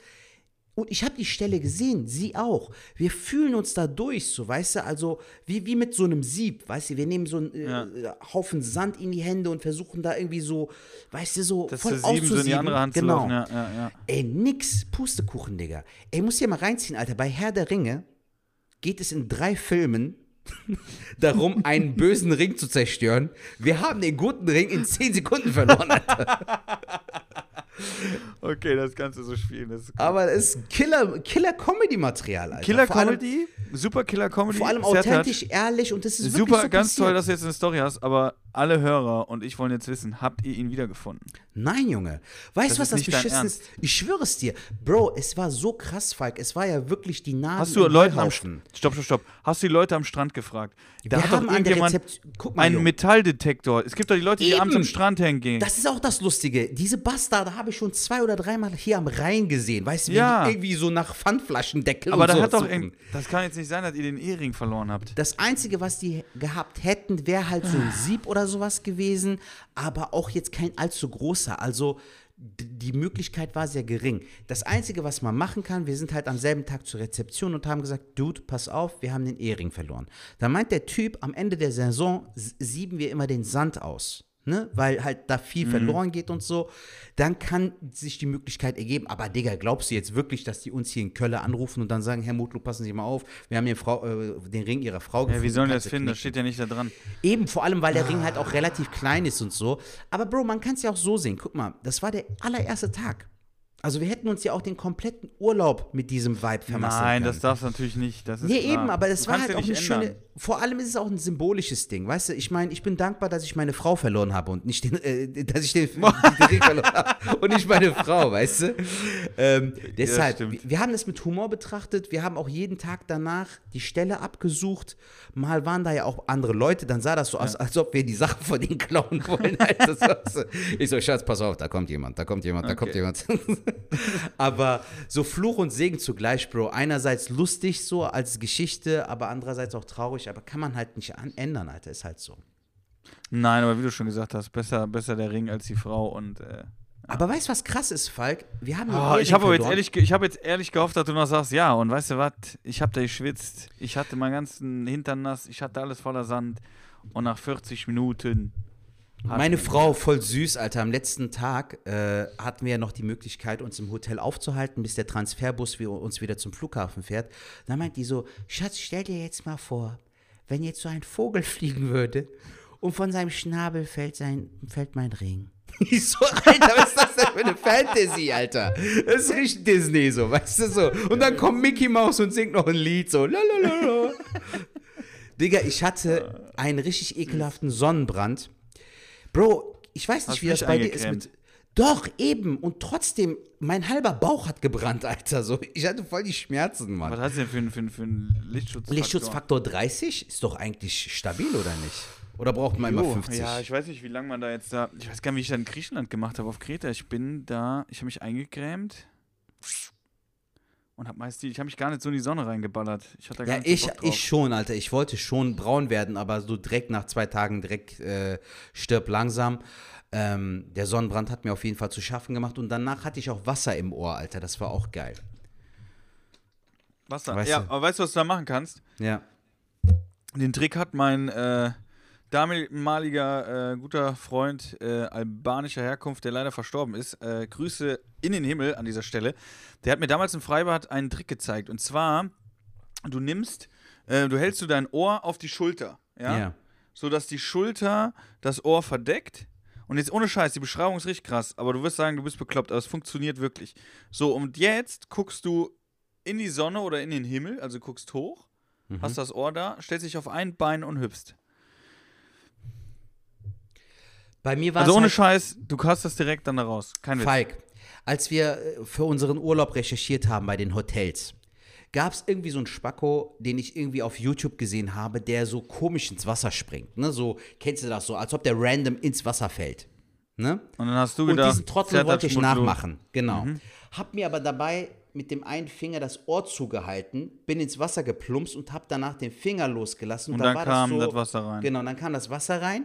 Und ich habe die Stelle gesehen, sie auch. Wir fühlen uns da durch, so, weißt du, also wie, wie mit so einem Sieb, weißt du, wir nehmen so einen äh, Ja. Haufen Sand in die Hände und versuchen da irgendwie so, weißt du, so Das voll zu sieben, so in die auszusieben. andere Hand genau. zu laufen. Ja, ja, ja. Ey, nix, Pustekuchen, Digga. Ey, muss dir mal reinziehen, Alter. Bei Herr der Ringe geht es in drei Filmen darum, einen bösen Ring zu zerstören. Wir haben den guten Ring in zehn Sekunden verloren, Alter. Okay, das kannst du so spielen. Das. Aber es ist Killer, Killer Comedy-Material, Alter. Killer Vor allem- Comedy? Superkiller-Comedy. Vor allem Sertac. authentisch, ehrlich und das ist wirklich Super, so ganz passiert. toll, dass du jetzt eine Story hast, aber alle Hörer und ich wollen jetzt wissen, habt ihr ihn wiedergefunden? Nein, Junge. Weißt du, was das beschissen ist? Ich schwöre es dir. Bro, es war so krass, Falk. Es war ja wirklich die Nadel Hast du Leute am Heuhaufen. Stopp, stopp, stopp. Hast du die Leute am Strand gefragt? Da Wir hat haben doch irgendjemand Rezept... Guck mal, einen Junge. Metalldetektor. Es gibt doch die Leute, die Eben. abends am Strand hängen gehen. Das ist auch das Lustige. Diese Bastarde habe ich schon zwei oder dreimal hier am Rhein gesehen. Weißt du, wie Ja. die irgendwie so nach Pfandflaschendeckel aber und da so hat doch irgend- das kann jetzt nicht sein, dass ihr den Ehering verloren habt. Das Einzige, was die gehabt hätten, wäre halt so ein Sieb oder sowas gewesen, aber auch jetzt kein allzu großer. Also die Möglichkeit war sehr gering. Das Einzige, was man machen kann, wir sind halt am selben Tag zur Rezeption und haben gesagt, Dude, pass auf, wir haben den Ehering verloren. Da meint der Typ, am Ende der Saison sieben wir immer den Sand aus. Ne? Weil halt da viel Mhm. verloren geht und so, dann kann sich die Möglichkeit ergeben. Aber Digga, glaubst du jetzt wirklich, dass die uns hier in Köln anrufen und dann sagen, Herr Mutlu, passen Sie mal auf, wir haben hier Frau, äh, den Ring Ihrer Frau Ja, wie sollen die das finden? Das knicken. steht ja nicht da dran. Eben, vor allem, weil der Ring halt auch relativ klein ist und so. Aber Bro, man kann es ja auch so sehen. Guck mal, das war der allererste Tag. Also wir hätten uns ja auch den kompletten Urlaub mit diesem Vibe vermasseln Nein, können. das darfst du natürlich nicht. Das ist Nee, klar. eben, aber das Du war halt ja auch eine nicht schöne. Vor allem ist es auch ein symbolisches Ding, weißt du? Ich meine, ich bin dankbar, dass ich meine Frau verloren habe und nicht den, äh, dass ich den, den Ring verloren habe und nicht meine Frau, weißt du? Ähm, deshalb, stimmt. wir, wir haben das mit Humor betrachtet. Wir haben auch jeden Tag danach die Stelle abgesucht. Mal waren da ja auch andere Leute. Dann sah das so aus, als ob wir die Sachen von denen klauen wollen. Also, so, ich so, Schatz, pass auf, da kommt jemand, da kommt jemand, da kommt Okay. jemand. aber so Fluch und Segen zugleich, Bro. Einerseits lustig so als Geschichte, aber andererseits auch traurig. Aber kann man halt nicht an ändern, Alter. Ist halt so. Nein, aber wie du schon gesagt hast, besser, besser der Ring als die Frau und. Äh, Aber weißt du, was krass ist, Falk? Wir haben Oh, ich habe jetzt ehrlich, ge- ich habe jetzt ehrlich gehofft, dass du noch sagst, ja, und weißt du was, ich habe da geschwitzt, ich hatte meinen ganzen Hintern nass, ich hatte alles voller Sand und nach 40 Minuten Meine Frau, voll süß, Alter. Am letzten Tag äh, hatten wir ja noch die Möglichkeit, uns im Hotel aufzuhalten, bis der Transferbus wir, uns wieder zum Flughafen fährt. Dann meint die so: Schatz, stell dir jetzt mal vor, wenn jetzt so ein Vogel fliegen würde und von seinem Schnabel fällt, sein, fällt mein Ring. Ich so, Alter, was ist das denn für eine Fantasy, Alter? Das ist richtig Disney, so, weißt du so. Und dann kommt Mickey Mouse und singt noch ein Lied, so, lalalala. Digga, ich hatte einen richtig ekelhaften Sonnenbrand. Bro, ich weiß nicht, Hast wie das bei dir ist mit. Doch, eben. Und trotzdem, mein halber Bauch hat gebrannt, Alter. So, ich hatte voll die Schmerzen, Was Mann. hast du denn für, einen- für, einen- für einen Lichtschutzfaktor? Lichtschutzfaktor 30 ist doch eigentlich stabil, oder nicht? Oder braucht man immer Jo, 50? Ja, ich weiß nicht, wie lange man da jetzt da. Ich weiß gar nicht, wie ich da in Griechenland gemacht habe auf Kreta. Ich bin da, ich habe mich eingecremt und habe meist die, ich habe mich gar nicht so in die Sonne reingeballert. Ich hatte gar Ja, ich, ich schon, Alter. Ich wollte schon braun werden, aber so direkt nach zwei Tagen direkt äh, stirb langsam. Ähm, der Sonnenbrand hat mir auf jeden Fall zu schaffen gemacht und danach hatte ich auch Wasser im Ohr, Alter. Das war auch geil. Was da? Weißt ja, du- aber weißt du, was du da machen kannst? Ja. Den Trick hat mein äh, damaliger äh, guter Freund äh, albanischer Herkunft, der leider verstorben ist. Äh, Grüße in den Himmel an dieser Stelle. Der hat mir damals im Freibad einen Trick gezeigt. Und zwar, du nimmst, äh, du hältst du dein Ohr auf die Schulter. Ja. Ja. So dass die Schulter das Ohr verdeckt. Und jetzt ohne Scheiß, die Beschreibung ist richtig krass, aber du wirst sagen, du bist bekloppt, aber es funktioniert wirklich. So, und jetzt guckst du in die Sonne oder in den Himmel, also guckst hoch, Mhm. hast das Ohr da, stellst dich auf ein Bein und hüpfst. Bei mir war Also ohne halt, Scheiß, du hast das direkt dann da raus. Kein Witz. Falk, als wir äh, für unseren Urlaub recherchiert haben bei den Hotels, gab es irgendwie so einen Spacko, den ich irgendwie auf YouTube gesehen habe, der so komisch ins Wasser springt. Ne? So, kennst du das so, als ob der random ins Wasser fällt. Ne? Und dann hast du Und gedacht, diesen Trottel wollte ich nachmachen. Genau. Mhm. Hab mir aber dabei mit dem einen Finger das Ohr zugehalten, bin ins Wasser geplumpst und hab danach den Finger losgelassen. Und dann, dann war kam das, so, das Wasser rein. Genau, dann kam das Wasser rein.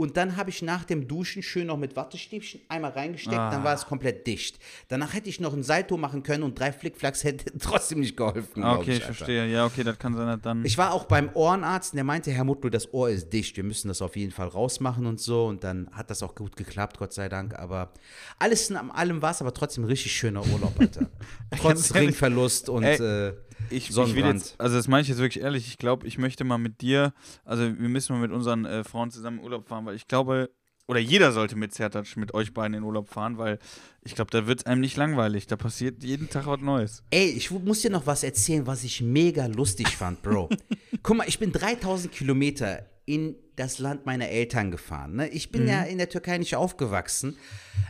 Und dann habe ich nach dem Duschen schön noch mit Wattestäbchen einmal reingesteckt, dann Ah. war es komplett dicht. Danach hätte ich noch ein Salto machen können und drei Flickflacks hätte trotzdem nicht geholfen. Ah, Okay, ich Alter. verstehe. Ja, okay, das kann sein, dann. Ich war auch beim Ohrenarzt und der meinte, Herr Mutlu, das Ohr ist dicht, wir müssen das auf jeden Fall rausmachen und so. Und dann hat das auch gut geklappt, Gott sei Dank. Aber alles in allem war es aber trotzdem ein richtig schöner Urlaub, Alter. Trotz Ringverlust und ey, äh, ich, ich will jetzt, also das meine ich jetzt wirklich ehrlich, ich glaube, ich möchte mal mit dir, also wir müssen mal mit unseren äh, Frauen zusammen Urlaub fahren, weil ich glaube, oder jeder sollte mit Zertatsch mit euch beiden in Urlaub fahren, weil ich glaube, da wird einem nicht langweilig. Da passiert jeden Tag was Neues. Ey, ich muss dir noch was erzählen, was ich mega lustig fand, Bro. Guck mal, ich bin 3000 Kilometer in das Land meiner Eltern gefahren. Ne? Ich bin ja in der Türkei nicht aufgewachsen.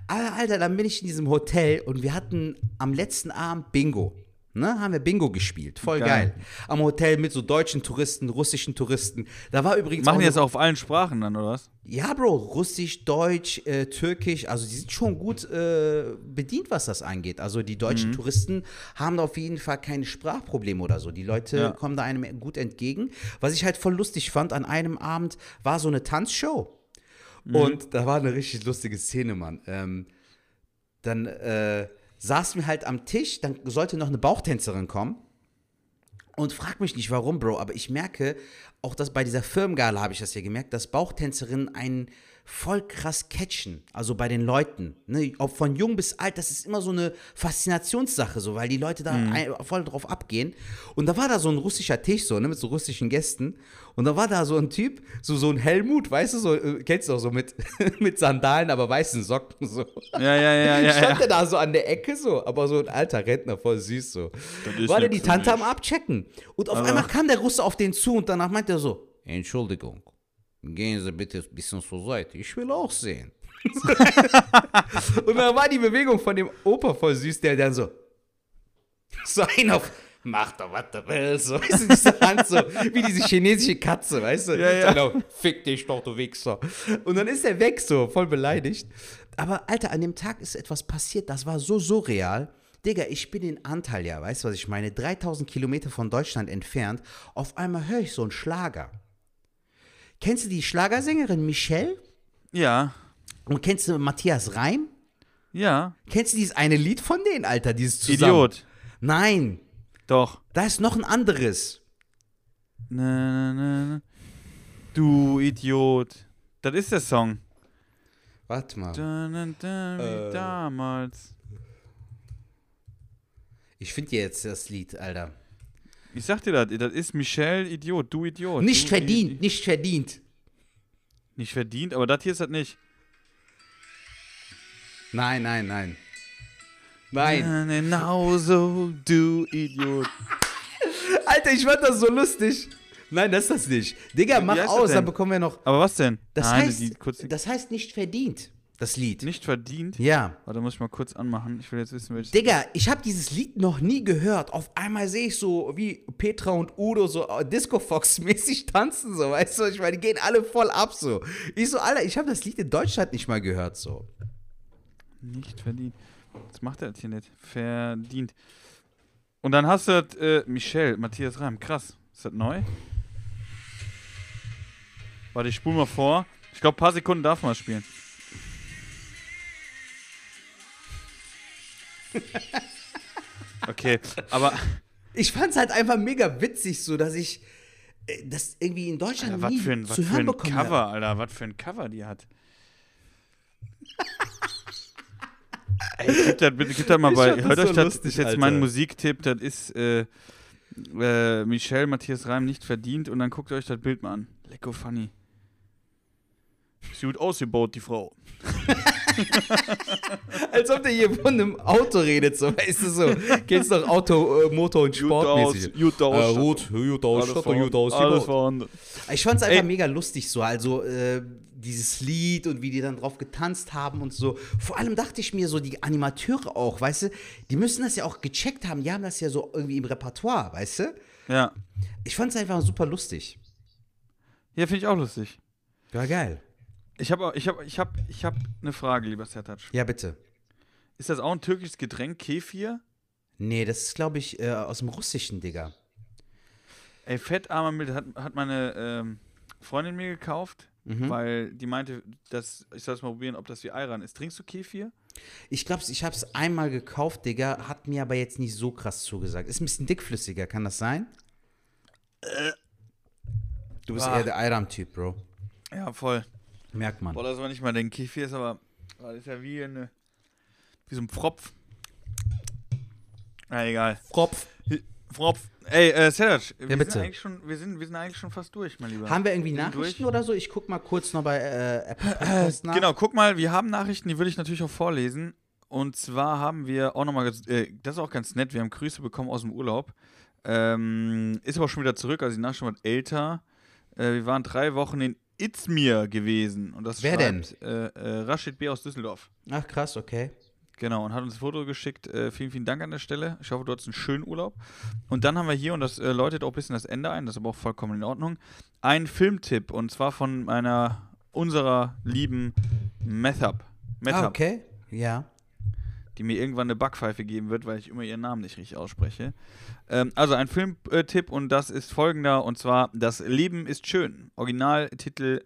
Aber Alter, dann bin ich in diesem Hotel und wir hatten am letzten Abend Bingo. Ne, haben wir Bingo gespielt. Voll geil. Geil. Am Hotel mit so deutschen Touristen, russischen Touristen. Da war übrigens Machen die das auch auf allen Sprachen dann, oder was? ja, Bro, Russisch, Deutsch, äh, Türkisch, also die sind schon gut äh, bedient, was das angeht. Also die deutschen Touristen haben da auf jeden Fall keine Sprachprobleme oder so. Die Leute Ja. kommen da einem gut entgegen. Was ich halt voll lustig fand, an einem Abend war so eine Tanzshow. Und da war eine richtig lustige Szene, Mann. Ähm, dann äh, saßen wir halt am Tisch, dann sollte noch eine Bauchtänzerin kommen. Und frag mich nicht warum, Bro, aber ich merke, auch das bei dieser Firmengala habe ich das ja gemerkt, dass Bauchtänzerinnen einen voll krass catchen. Also bei den Leuten. Ne? Ob von jung bis alt, das ist immer so eine Faszinationssache, so, weil die Leute da ein, voll drauf abgehen. Und da war da so ein russischer Tisch, so, ne, mit so russischen Gästen. Und da war da so ein Typ, so, so ein Helmut, weißt du, so, äh, kennst du auch so mit, mit Sandalen, aber weißen Socken, so. Ja, ja, ja, ja. Stand ja. der da so an der Ecke so, aber so ein alter Rentner, voll süß so. War der die Tante am Abchecken. Und auf Aber- einmal kam der Russe auf den zu und danach meinte er so, Entschuldigung, gehen Sie bitte ein bisschen zur Seite, ich will auch sehen. und dann war die Bewegung von dem Opa voll süß, der dann so, so ein auf, mach doch, was du willst, so, weißt du, diese Hand so, wie diese chinesische Katze, weißt du, Ja, ja. Auf, fick dich doch, du Wichser. Und dann ist er weg so, voll beleidigt. Aber Alter, an dem Tag ist etwas passiert, das war so surreal. Digga, ich bin in Antalya, weißt du, was ich meine? 3000 Kilometer von Deutschland entfernt. Auf einmal höre ich so einen Schlager. Kennst du die Schlagersängerin Michelle? Ja, Und kennst du Matthias Reim? ja. Kennst du dieses eine Lied von denen, Alter? Dieses zusammen? Idiot. Nein, Doch. da ist noch ein anderes. Na, na, na, na. Du Idiot. Das ist der Song. Warte mal. Da, na, da, wie Äh. damals. Ich finde jetzt das Lied, Alter. Ich sag dir das, das ist Michelle Idiot, du Idiot. Nicht du verdient, Idi- nicht verdient. Nicht verdient, aber das hier ist das nicht. Nein, nein, nein. Nein. Na, Genau so, du Idiot. Alter, ich fand das so lustig. Nein, das ist das nicht. Digga, mach aus, dann bekommen wir noch. Aber was denn? Das, Nein, heißt, die das heißt nicht verdient, das Lied. nicht verdient. Ja. Warte, muss ich mal kurz anmachen. Ich will jetzt wissen, welches. Digga, ich habe dieses Lied noch nie gehört. Auf einmal sehe ich so, wie Petra und Udo so äh, Disco Fox-mäßig tanzen, so, weißt du? Ich meine, die gehen alle voll ab, so. Ich so, Alter, ich habe das Lied in Deutschland nicht mal gehört, so. Nicht verdient. Was macht er das hier nicht? Verdient. Und dann hast du das, äh, Michelle, Matthias Reim. Krass. Ist das neu? Warte, ich spule mal vor. Ich glaube, ein paar Sekunden darf man spielen. Okay, aber Ich fand's halt einfach mega witzig, so, dass ich äh, das irgendwie in Deutschland Alter, was nie für ein, was zu für hören ein bekommen Cover, habe. Alter, was für ein Cover die hat. Ey, gib das, bitte, gib das mal bei. Hört so euch das, lustig, ist jetzt Alter. mein Musiktipp, das ist äh, äh, Michelle Matthias Reim nicht verdient und dann guckt euch das Bild mal an. Lecko funny. Sie gut ausgebaut, die Frau. Als ob der hier von einem Auto redet, so, weißt du, so. Kennst doch Auto, äh, Motor und Sportmäßig. Äh, Rot, gut ausstattung, gut ausgebaut. vorhanden. Ich fand's einfach Ey. mega lustig so, also äh, dieses Lied und wie die dann drauf getanzt haben und so. Vor allem dachte ich mir so, die Animateure auch, weißt du, die müssen das ja auch gecheckt haben, die haben das ja so irgendwie im Repertoire, weißt du? Ja. Ich fand's einfach super lustig. Ja, finde ich auch lustig. Ja, geil. Ich habe ich hab, ich hab, ich hab eine Frage, lieber Sertac. Ja, bitte. Ist das auch ein türkisches Getränk, Kefir? Nee, das ist, glaube ich, äh, aus dem Russischen, Digga. Ey, fettarmer Milch hat, hat meine ähm, Freundin mir gekauft, Mhm. weil die meinte, dass, ich soll es mal probieren, ob das wie Ayran ist. Trinkst du Kefir? Ich glaube, ich habe es einmal gekauft, Digga, hat mir aber jetzt nicht so krass zugesagt. Ist ein bisschen dickflüssiger, kann das sein? Du bist Ah. eher der Ayram-Typ, Bro. Ja, voll. Merkt man. Boah, das war nicht mal denken. Kefir ist aber, das ist ja wie eine, wie so ein Pfropf. Na, egal. Kopf. Fropf. Ey, äh, Serge, wir, bitte. Sind eigentlich schon, wir, sind, wir sind eigentlich schon fast durch, mein Lieber. Haben wir irgendwie Nachrichten durch? oder so? Ich guck mal kurz noch bei äh, Apple Podcast nach. Genau, guck mal, wir haben Nachrichten, die will ich natürlich auch vorlesen. Und zwar haben wir auch nochmal, äh, das ist auch ganz nett, wir haben Grüße bekommen aus dem Urlaub. Ähm, ist aber schon wieder zurück, also die Nachricht schon was älter. Äh, wir waren drei Wochen in Izmir gewesen. Und das Wer denn? schreibt, Äh, äh, Rashid B. aus Düsseldorf. Ach krass, okay. Genau, und hat uns ein Foto geschickt. Äh, vielen, vielen Dank an der Stelle. Ich hoffe, du hattest einen schönen Urlaub. Und dann haben wir hier, und das äh, läutet auch ein bisschen das Ende ein, das ist aber auch vollkommen in Ordnung, einen Filmtipp. Und zwar von meiner, unserer lieben Methab. Methab, Ah, okay. Ja. die mir irgendwann eine Backpfeife geben wird, weil ich immer ihren Namen nicht richtig ausspreche. Ähm, also ein Filmtipp und das ist folgender, und zwar Das Leben ist schön. Originaltitel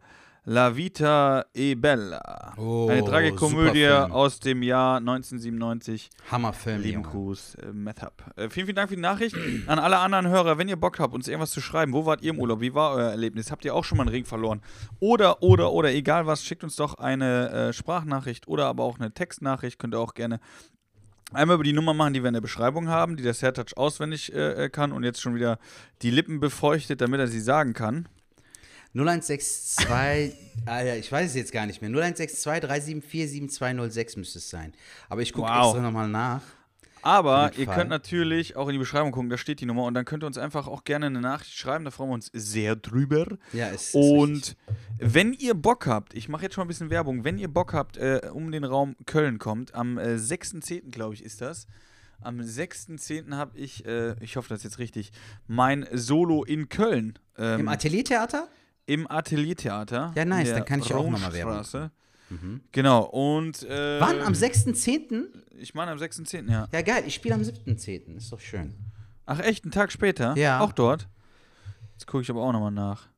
La Vita e Bella. Oh, Eine Tragikomödie aus dem Jahr 1997. Hammerfilm. Lieben Junge. Gruß, äh, Methab. Äh, vielen, vielen Dank für die Nachricht. An alle anderen Hörer, wenn ihr Bock habt, uns irgendwas zu schreiben, wo wart ihr im Urlaub? Wie war euer Erlebnis? Habt ihr auch schon mal einen Ring verloren? Oder, oder, oder, egal was, schickt uns doch eine äh, Sprachnachricht oder aber auch eine Textnachricht. Könnt ihr auch gerne einmal über die Nummer machen, die wir in der Beschreibung haben, die der Sertouch auswendig äh, äh, kann und jetzt schon wieder die Lippen befeuchtet, damit er sie sagen kann. 0162, ah, ja, ich weiß es jetzt gar nicht mehr. 0162 374 7206 müsste es sein. Aber ich gucke Wow. extra nochmal nach. Aber ihr Fall. könnt natürlich auch in die Beschreibung gucken, da steht die Nummer und dann könnt ihr uns einfach auch gerne eine Nachricht schreiben, da freuen wir uns sehr drüber. Ja, es ist Und richtig. wenn ihr Bock habt, ich mache jetzt schon mal ein bisschen Werbung, wenn ihr Bock habt, äh, um den Raum Köln kommt, am äh, 6.10. glaube ich ist das. Am 6.10. habe ich, äh, ich hoffe das ist jetzt richtig, mein Solo in Köln. Ähm, Im Ateliertheater? Im Ateliertheater. Ja, nice, dann kann ich auch noch mal Werbung Raumstraße. Genau, und. Äh, Wann? Am 6.10.? Ich meine am 6.10., ja. Ja, geil. Ich spiele am 7.10. Ist doch schön. Ach, echt? Einen Tag später? Ja. Auch dort? Jetzt gucke ich aber auch nochmal nach.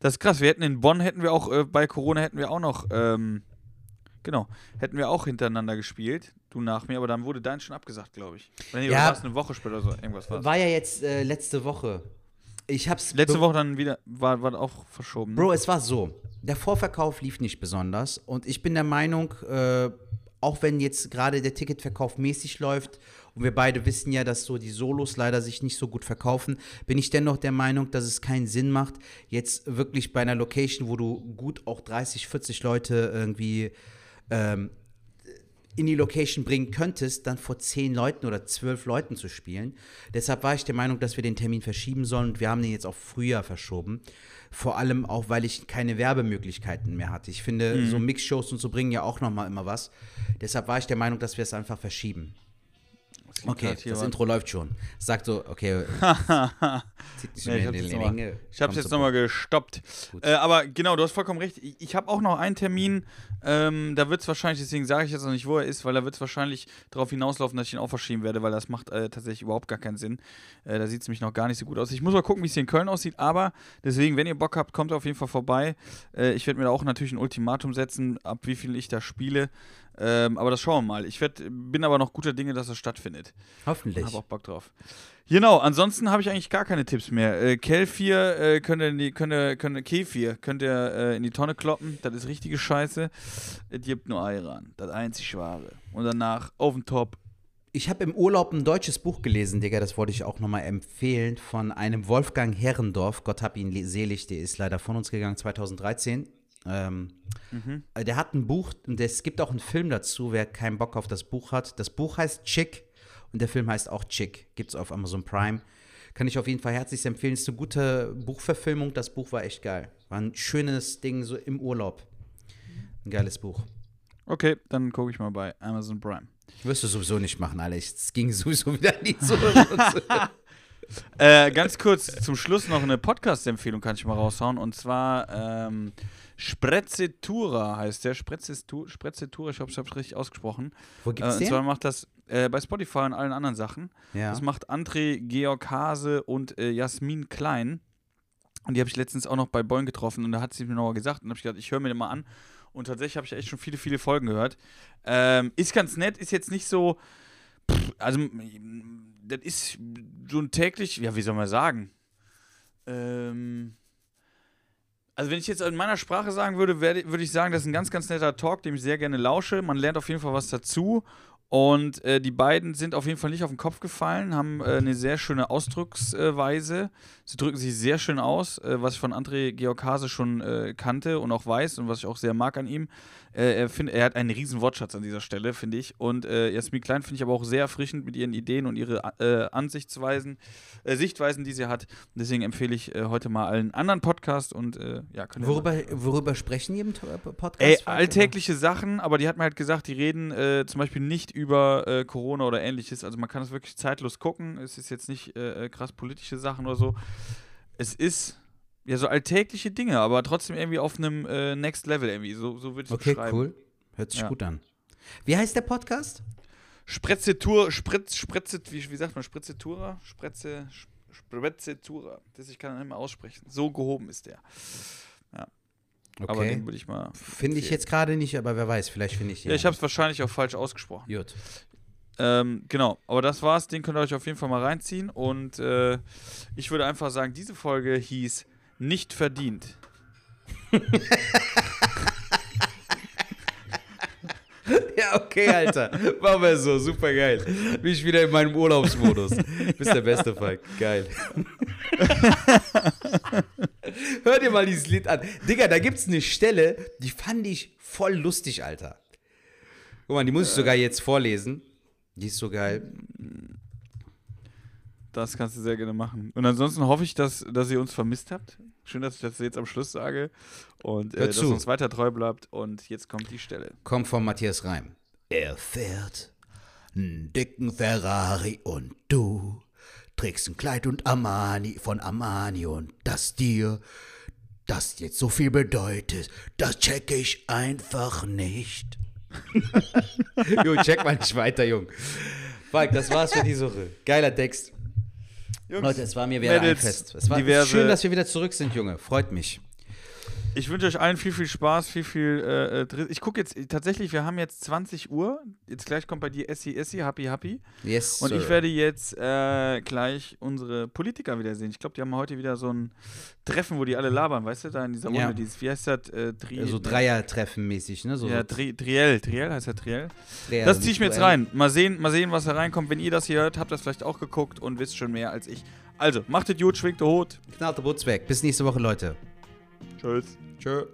Das ist krass. Wir hätten in Bonn, hätten wir auch, äh, bei Corona hätten wir auch noch, ähm, genau, hätten wir auch hintereinander gespielt. Du nach mir, aber dann wurde dein schon abgesagt, glaube ich. Oder nee, Ja. war es eine Woche später oder so, irgendwas war War ja jetzt äh, letzte Woche. Ich hab's. Letzte Woche dann wieder, war, war auch verschoben. Ne? Bro, es war so. Der Vorverkauf lief nicht besonders. Und ich bin der Meinung, äh, auch wenn jetzt gerade der Ticketverkauf mäßig läuft und wir beide wissen ja, dass so die Solos leider sich nicht so gut verkaufen, bin ich dennoch der Meinung, dass es keinen Sinn macht, jetzt wirklich bei einer Location, wo du gut auch 30, 40 Leute irgendwie ähm, in die Location bringen könntest, dann vor 10 Leuten oder 12 Leuten zu spielen. Deshalb war ich der Meinung, dass wir den Termin verschieben sollen und wir haben den jetzt auf Frühjahr verschoben. Vor allem auch, weil ich keine Werbemöglichkeiten mehr hatte. Ich finde, so Mixshows und so bringen ja auch nochmal immer was. Deshalb war ich der Meinung, dass wir es einfach verschieben. Es Okay, hier das was. Intro läuft schon. Sagt so, okay, Nee, ich hab's die jetzt nochmal gestoppt. Äh, aber genau, du hast vollkommen recht. Ich, ich habe auch noch einen Termin. Ähm, da wird es wahrscheinlich, deswegen sage ich jetzt noch nicht, wo er ist, weil da wird es wahrscheinlich darauf hinauslaufen, dass ich ihn auch verschieben werde, weil das macht äh, tatsächlich überhaupt gar keinen Sinn. Äh, da sieht es nämlich noch gar nicht so gut aus. Ich muss mal gucken, wie es hier in Köln aussieht. Aber deswegen, wenn ihr Bock habt, kommt auf jeden Fall vorbei. Äh, ich werde mir da auch natürlich ein Ultimatum setzen, ab wie viel ich da spiele. Ähm, aber das schauen wir mal. Ich werd, bin aber noch guter Dinge, dass das stattfindet. Hoffentlich. Hab auch Bock drauf. Genau, ansonsten habe ich eigentlich gar keine Tipps mehr. Äh, Kelfir äh, könnt ihr in die, könnt ihr, könnt ihr, Kefir könnt ihr äh, in die Tonne kloppen. Das ist richtige Scheiße. Es gibt nur Ayran. Das einzig wahre. Und danach auf den Top. Ich habe im Urlaub ein deutsches Buch gelesen, Digga, das wollte ich auch nochmal empfehlen, von einem Wolfgang Herrendorf. Gott hab ihn selig, der ist leider von uns gegangen 2013. Ähm, äh, Der hat ein Buch und es gibt auch einen Film dazu, wer keinen Bock auf das Buch hat. Das Buch heißt Chick und der Film heißt auch Chick. Gibt es auf Amazon Prime. Kann ich auf jeden Fall herzlich empfehlen. Ist eine gute Buchverfilmung. Das Buch war echt geil. War ein schönes Ding so im Urlaub. Ein geiles Buch. Okay, dann gucke ich mal bei Amazon Prime. Wirst du sowieso nicht machen, Alex. Es ging sowieso wieder nicht so. Äh, ganz kurz zum Schluss noch eine Podcast-Empfehlung kann ich mal raushauen. Und zwar ähm, Sprezzetura heißt der. Sprezzetu- Sprezzetura, ich hoffe, ich habe es richtig ausgesprochen. Wo Äh, gibt's und den? zwar macht das äh, bei Spotify und allen anderen Sachen. Ja. Das macht André Georg Hase und äh, Jasmin Klein. Und die habe ich letztens auch noch bei Boing getroffen und da hat sie mir nochmal gesagt und habe ich gedacht, ich höre mir den mal an. Und tatsächlich habe ich echt schon viele, viele Folgen gehört. Ähm, ist ganz nett, ist jetzt nicht so. Pff, also, das ist so ein täglich, ja, wie soll man sagen? Ähm. Also wenn ich jetzt in meiner Sprache sagen würde, würde ich sagen, das ist ein ganz, ganz netter Talk, dem ich sehr gerne lausche. Man lernt auf jeden Fall was dazu. Und äh, die beiden sind auf jeden Fall nicht auf den Kopf gefallen, haben äh, eine sehr schöne Ausdrucksweise. Sie drücken sich sehr schön aus, äh, was ich von André Georg Hase schon äh, kannte und auch weiß und was ich auch sehr mag an ihm. Äh, er, find, er hat einen riesen Wortschatz an dieser Stelle, finde ich. Und äh, Jasmin Klein finde ich aber auch sehr erfrischend mit ihren Ideen und ihre äh, Ansichtsweisen, äh, Sichtweisen, die sie hat. Deswegen empfehle ich äh, heute mal einen anderen Podcast und äh, ja, könnt ihr Worüber, worüber sprechen die im Podcast? Ey, alltägliche Sachen, aber die hat mir halt gesagt, die reden zum Beispiel nicht über Corona oder ähnliches. Also man kann es wirklich zeitlos gucken. Es ist jetzt nicht krass politische Sachen oder so. Es ist ja so alltägliche Dinge, aber trotzdem irgendwie auf einem äh, Next Level irgendwie. So, so würde ich es Okay, beschreiben. cool. Hört sich Ja. gut an. Wie heißt der Podcast? Spretzetur, Spritz, Spritze, wie, wie sagt man, Spritzetura? Spretze, Spretzetura. Das ich kann nicht mehr aussprechen. So gehoben ist der. Aber Okay. den würde ich mal. Finde ich jetzt gerade nicht, aber wer weiß, vielleicht finde ich den. Ja, ich habe es wahrscheinlich auch falsch ausgesprochen. Gut. Ähm, genau, aber das war's. Den könnt ihr euch auf jeden Fall mal reinziehen. Und äh, ich würde einfach sagen, diese Folge hieß Nicht verdient. Ja, okay, Alter. Machen wir so. Super geil. Bin ich wieder in meinem Urlaubsmodus. Bist der beste Falk. Geil. Hör dir mal dieses Lied an. Digga, da gibt's eine Stelle, die fand ich voll lustig, Alter. Guck mal, die muss ich sogar jetzt vorlesen. Die ist so geil. Das kannst du sehr gerne machen. Und ansonsten hoffe ich, dass, dass ihr uns vermisst habt. Schön, dass ich das jetzt am Schluss sage. Und äh, dass uns weiter treu bleibt. Und jetzt kommt die Stelle. Kommt von Matthias Reim. Er fährt einen dicken Ferrari und du trägst ein Kleid und Armani von Armani und das dir das jetzt so viel bedeutet, das check ich einfach nicht. jo, check mal nicht weiter, Jung. Falk, das war's für diese Woche. Geiler Text. Jungs, Leute, es war mir wieder ein Mädels, Fest. Es war diverse- schön, dass wir wieder zurück sind, Junge. Freut mich. Ich wünsche euch allen viel, viel Spaß, viel, viel. Äh, äh, ich gucke jetzt tatsächlich, wir haben jetzt 20 Uhr. Jetzt gleich kommt bei dir Essi, Essi, Happy, Happy. Yes, Und sir. ich werde jetzt äh, gleich unsere Politiker wiedersehen. Ich glaube, die haben heute wieder so ein Treffen, wo die alle labern, weißt du, da in dieser Runde. Ja. Dieses, wie heißt das? Äh, Tri so Dreier-Treffen mäßig, ne? So, Ja, Tri Triell. Triell heißt ja Triell. Dreier- Das ziehe ich mir jetzt rein. Mal sehen, mal sehen, was da reinkommt. Wenn ihr das hier hört, habt ihr das vielleicht auch geguckt und wisst schon mehr als ich. Also, macht es gut, schwingt der Hut. Knallt der Butz weg. Bis nächste Woche, Leute. Tschüss. Tschö.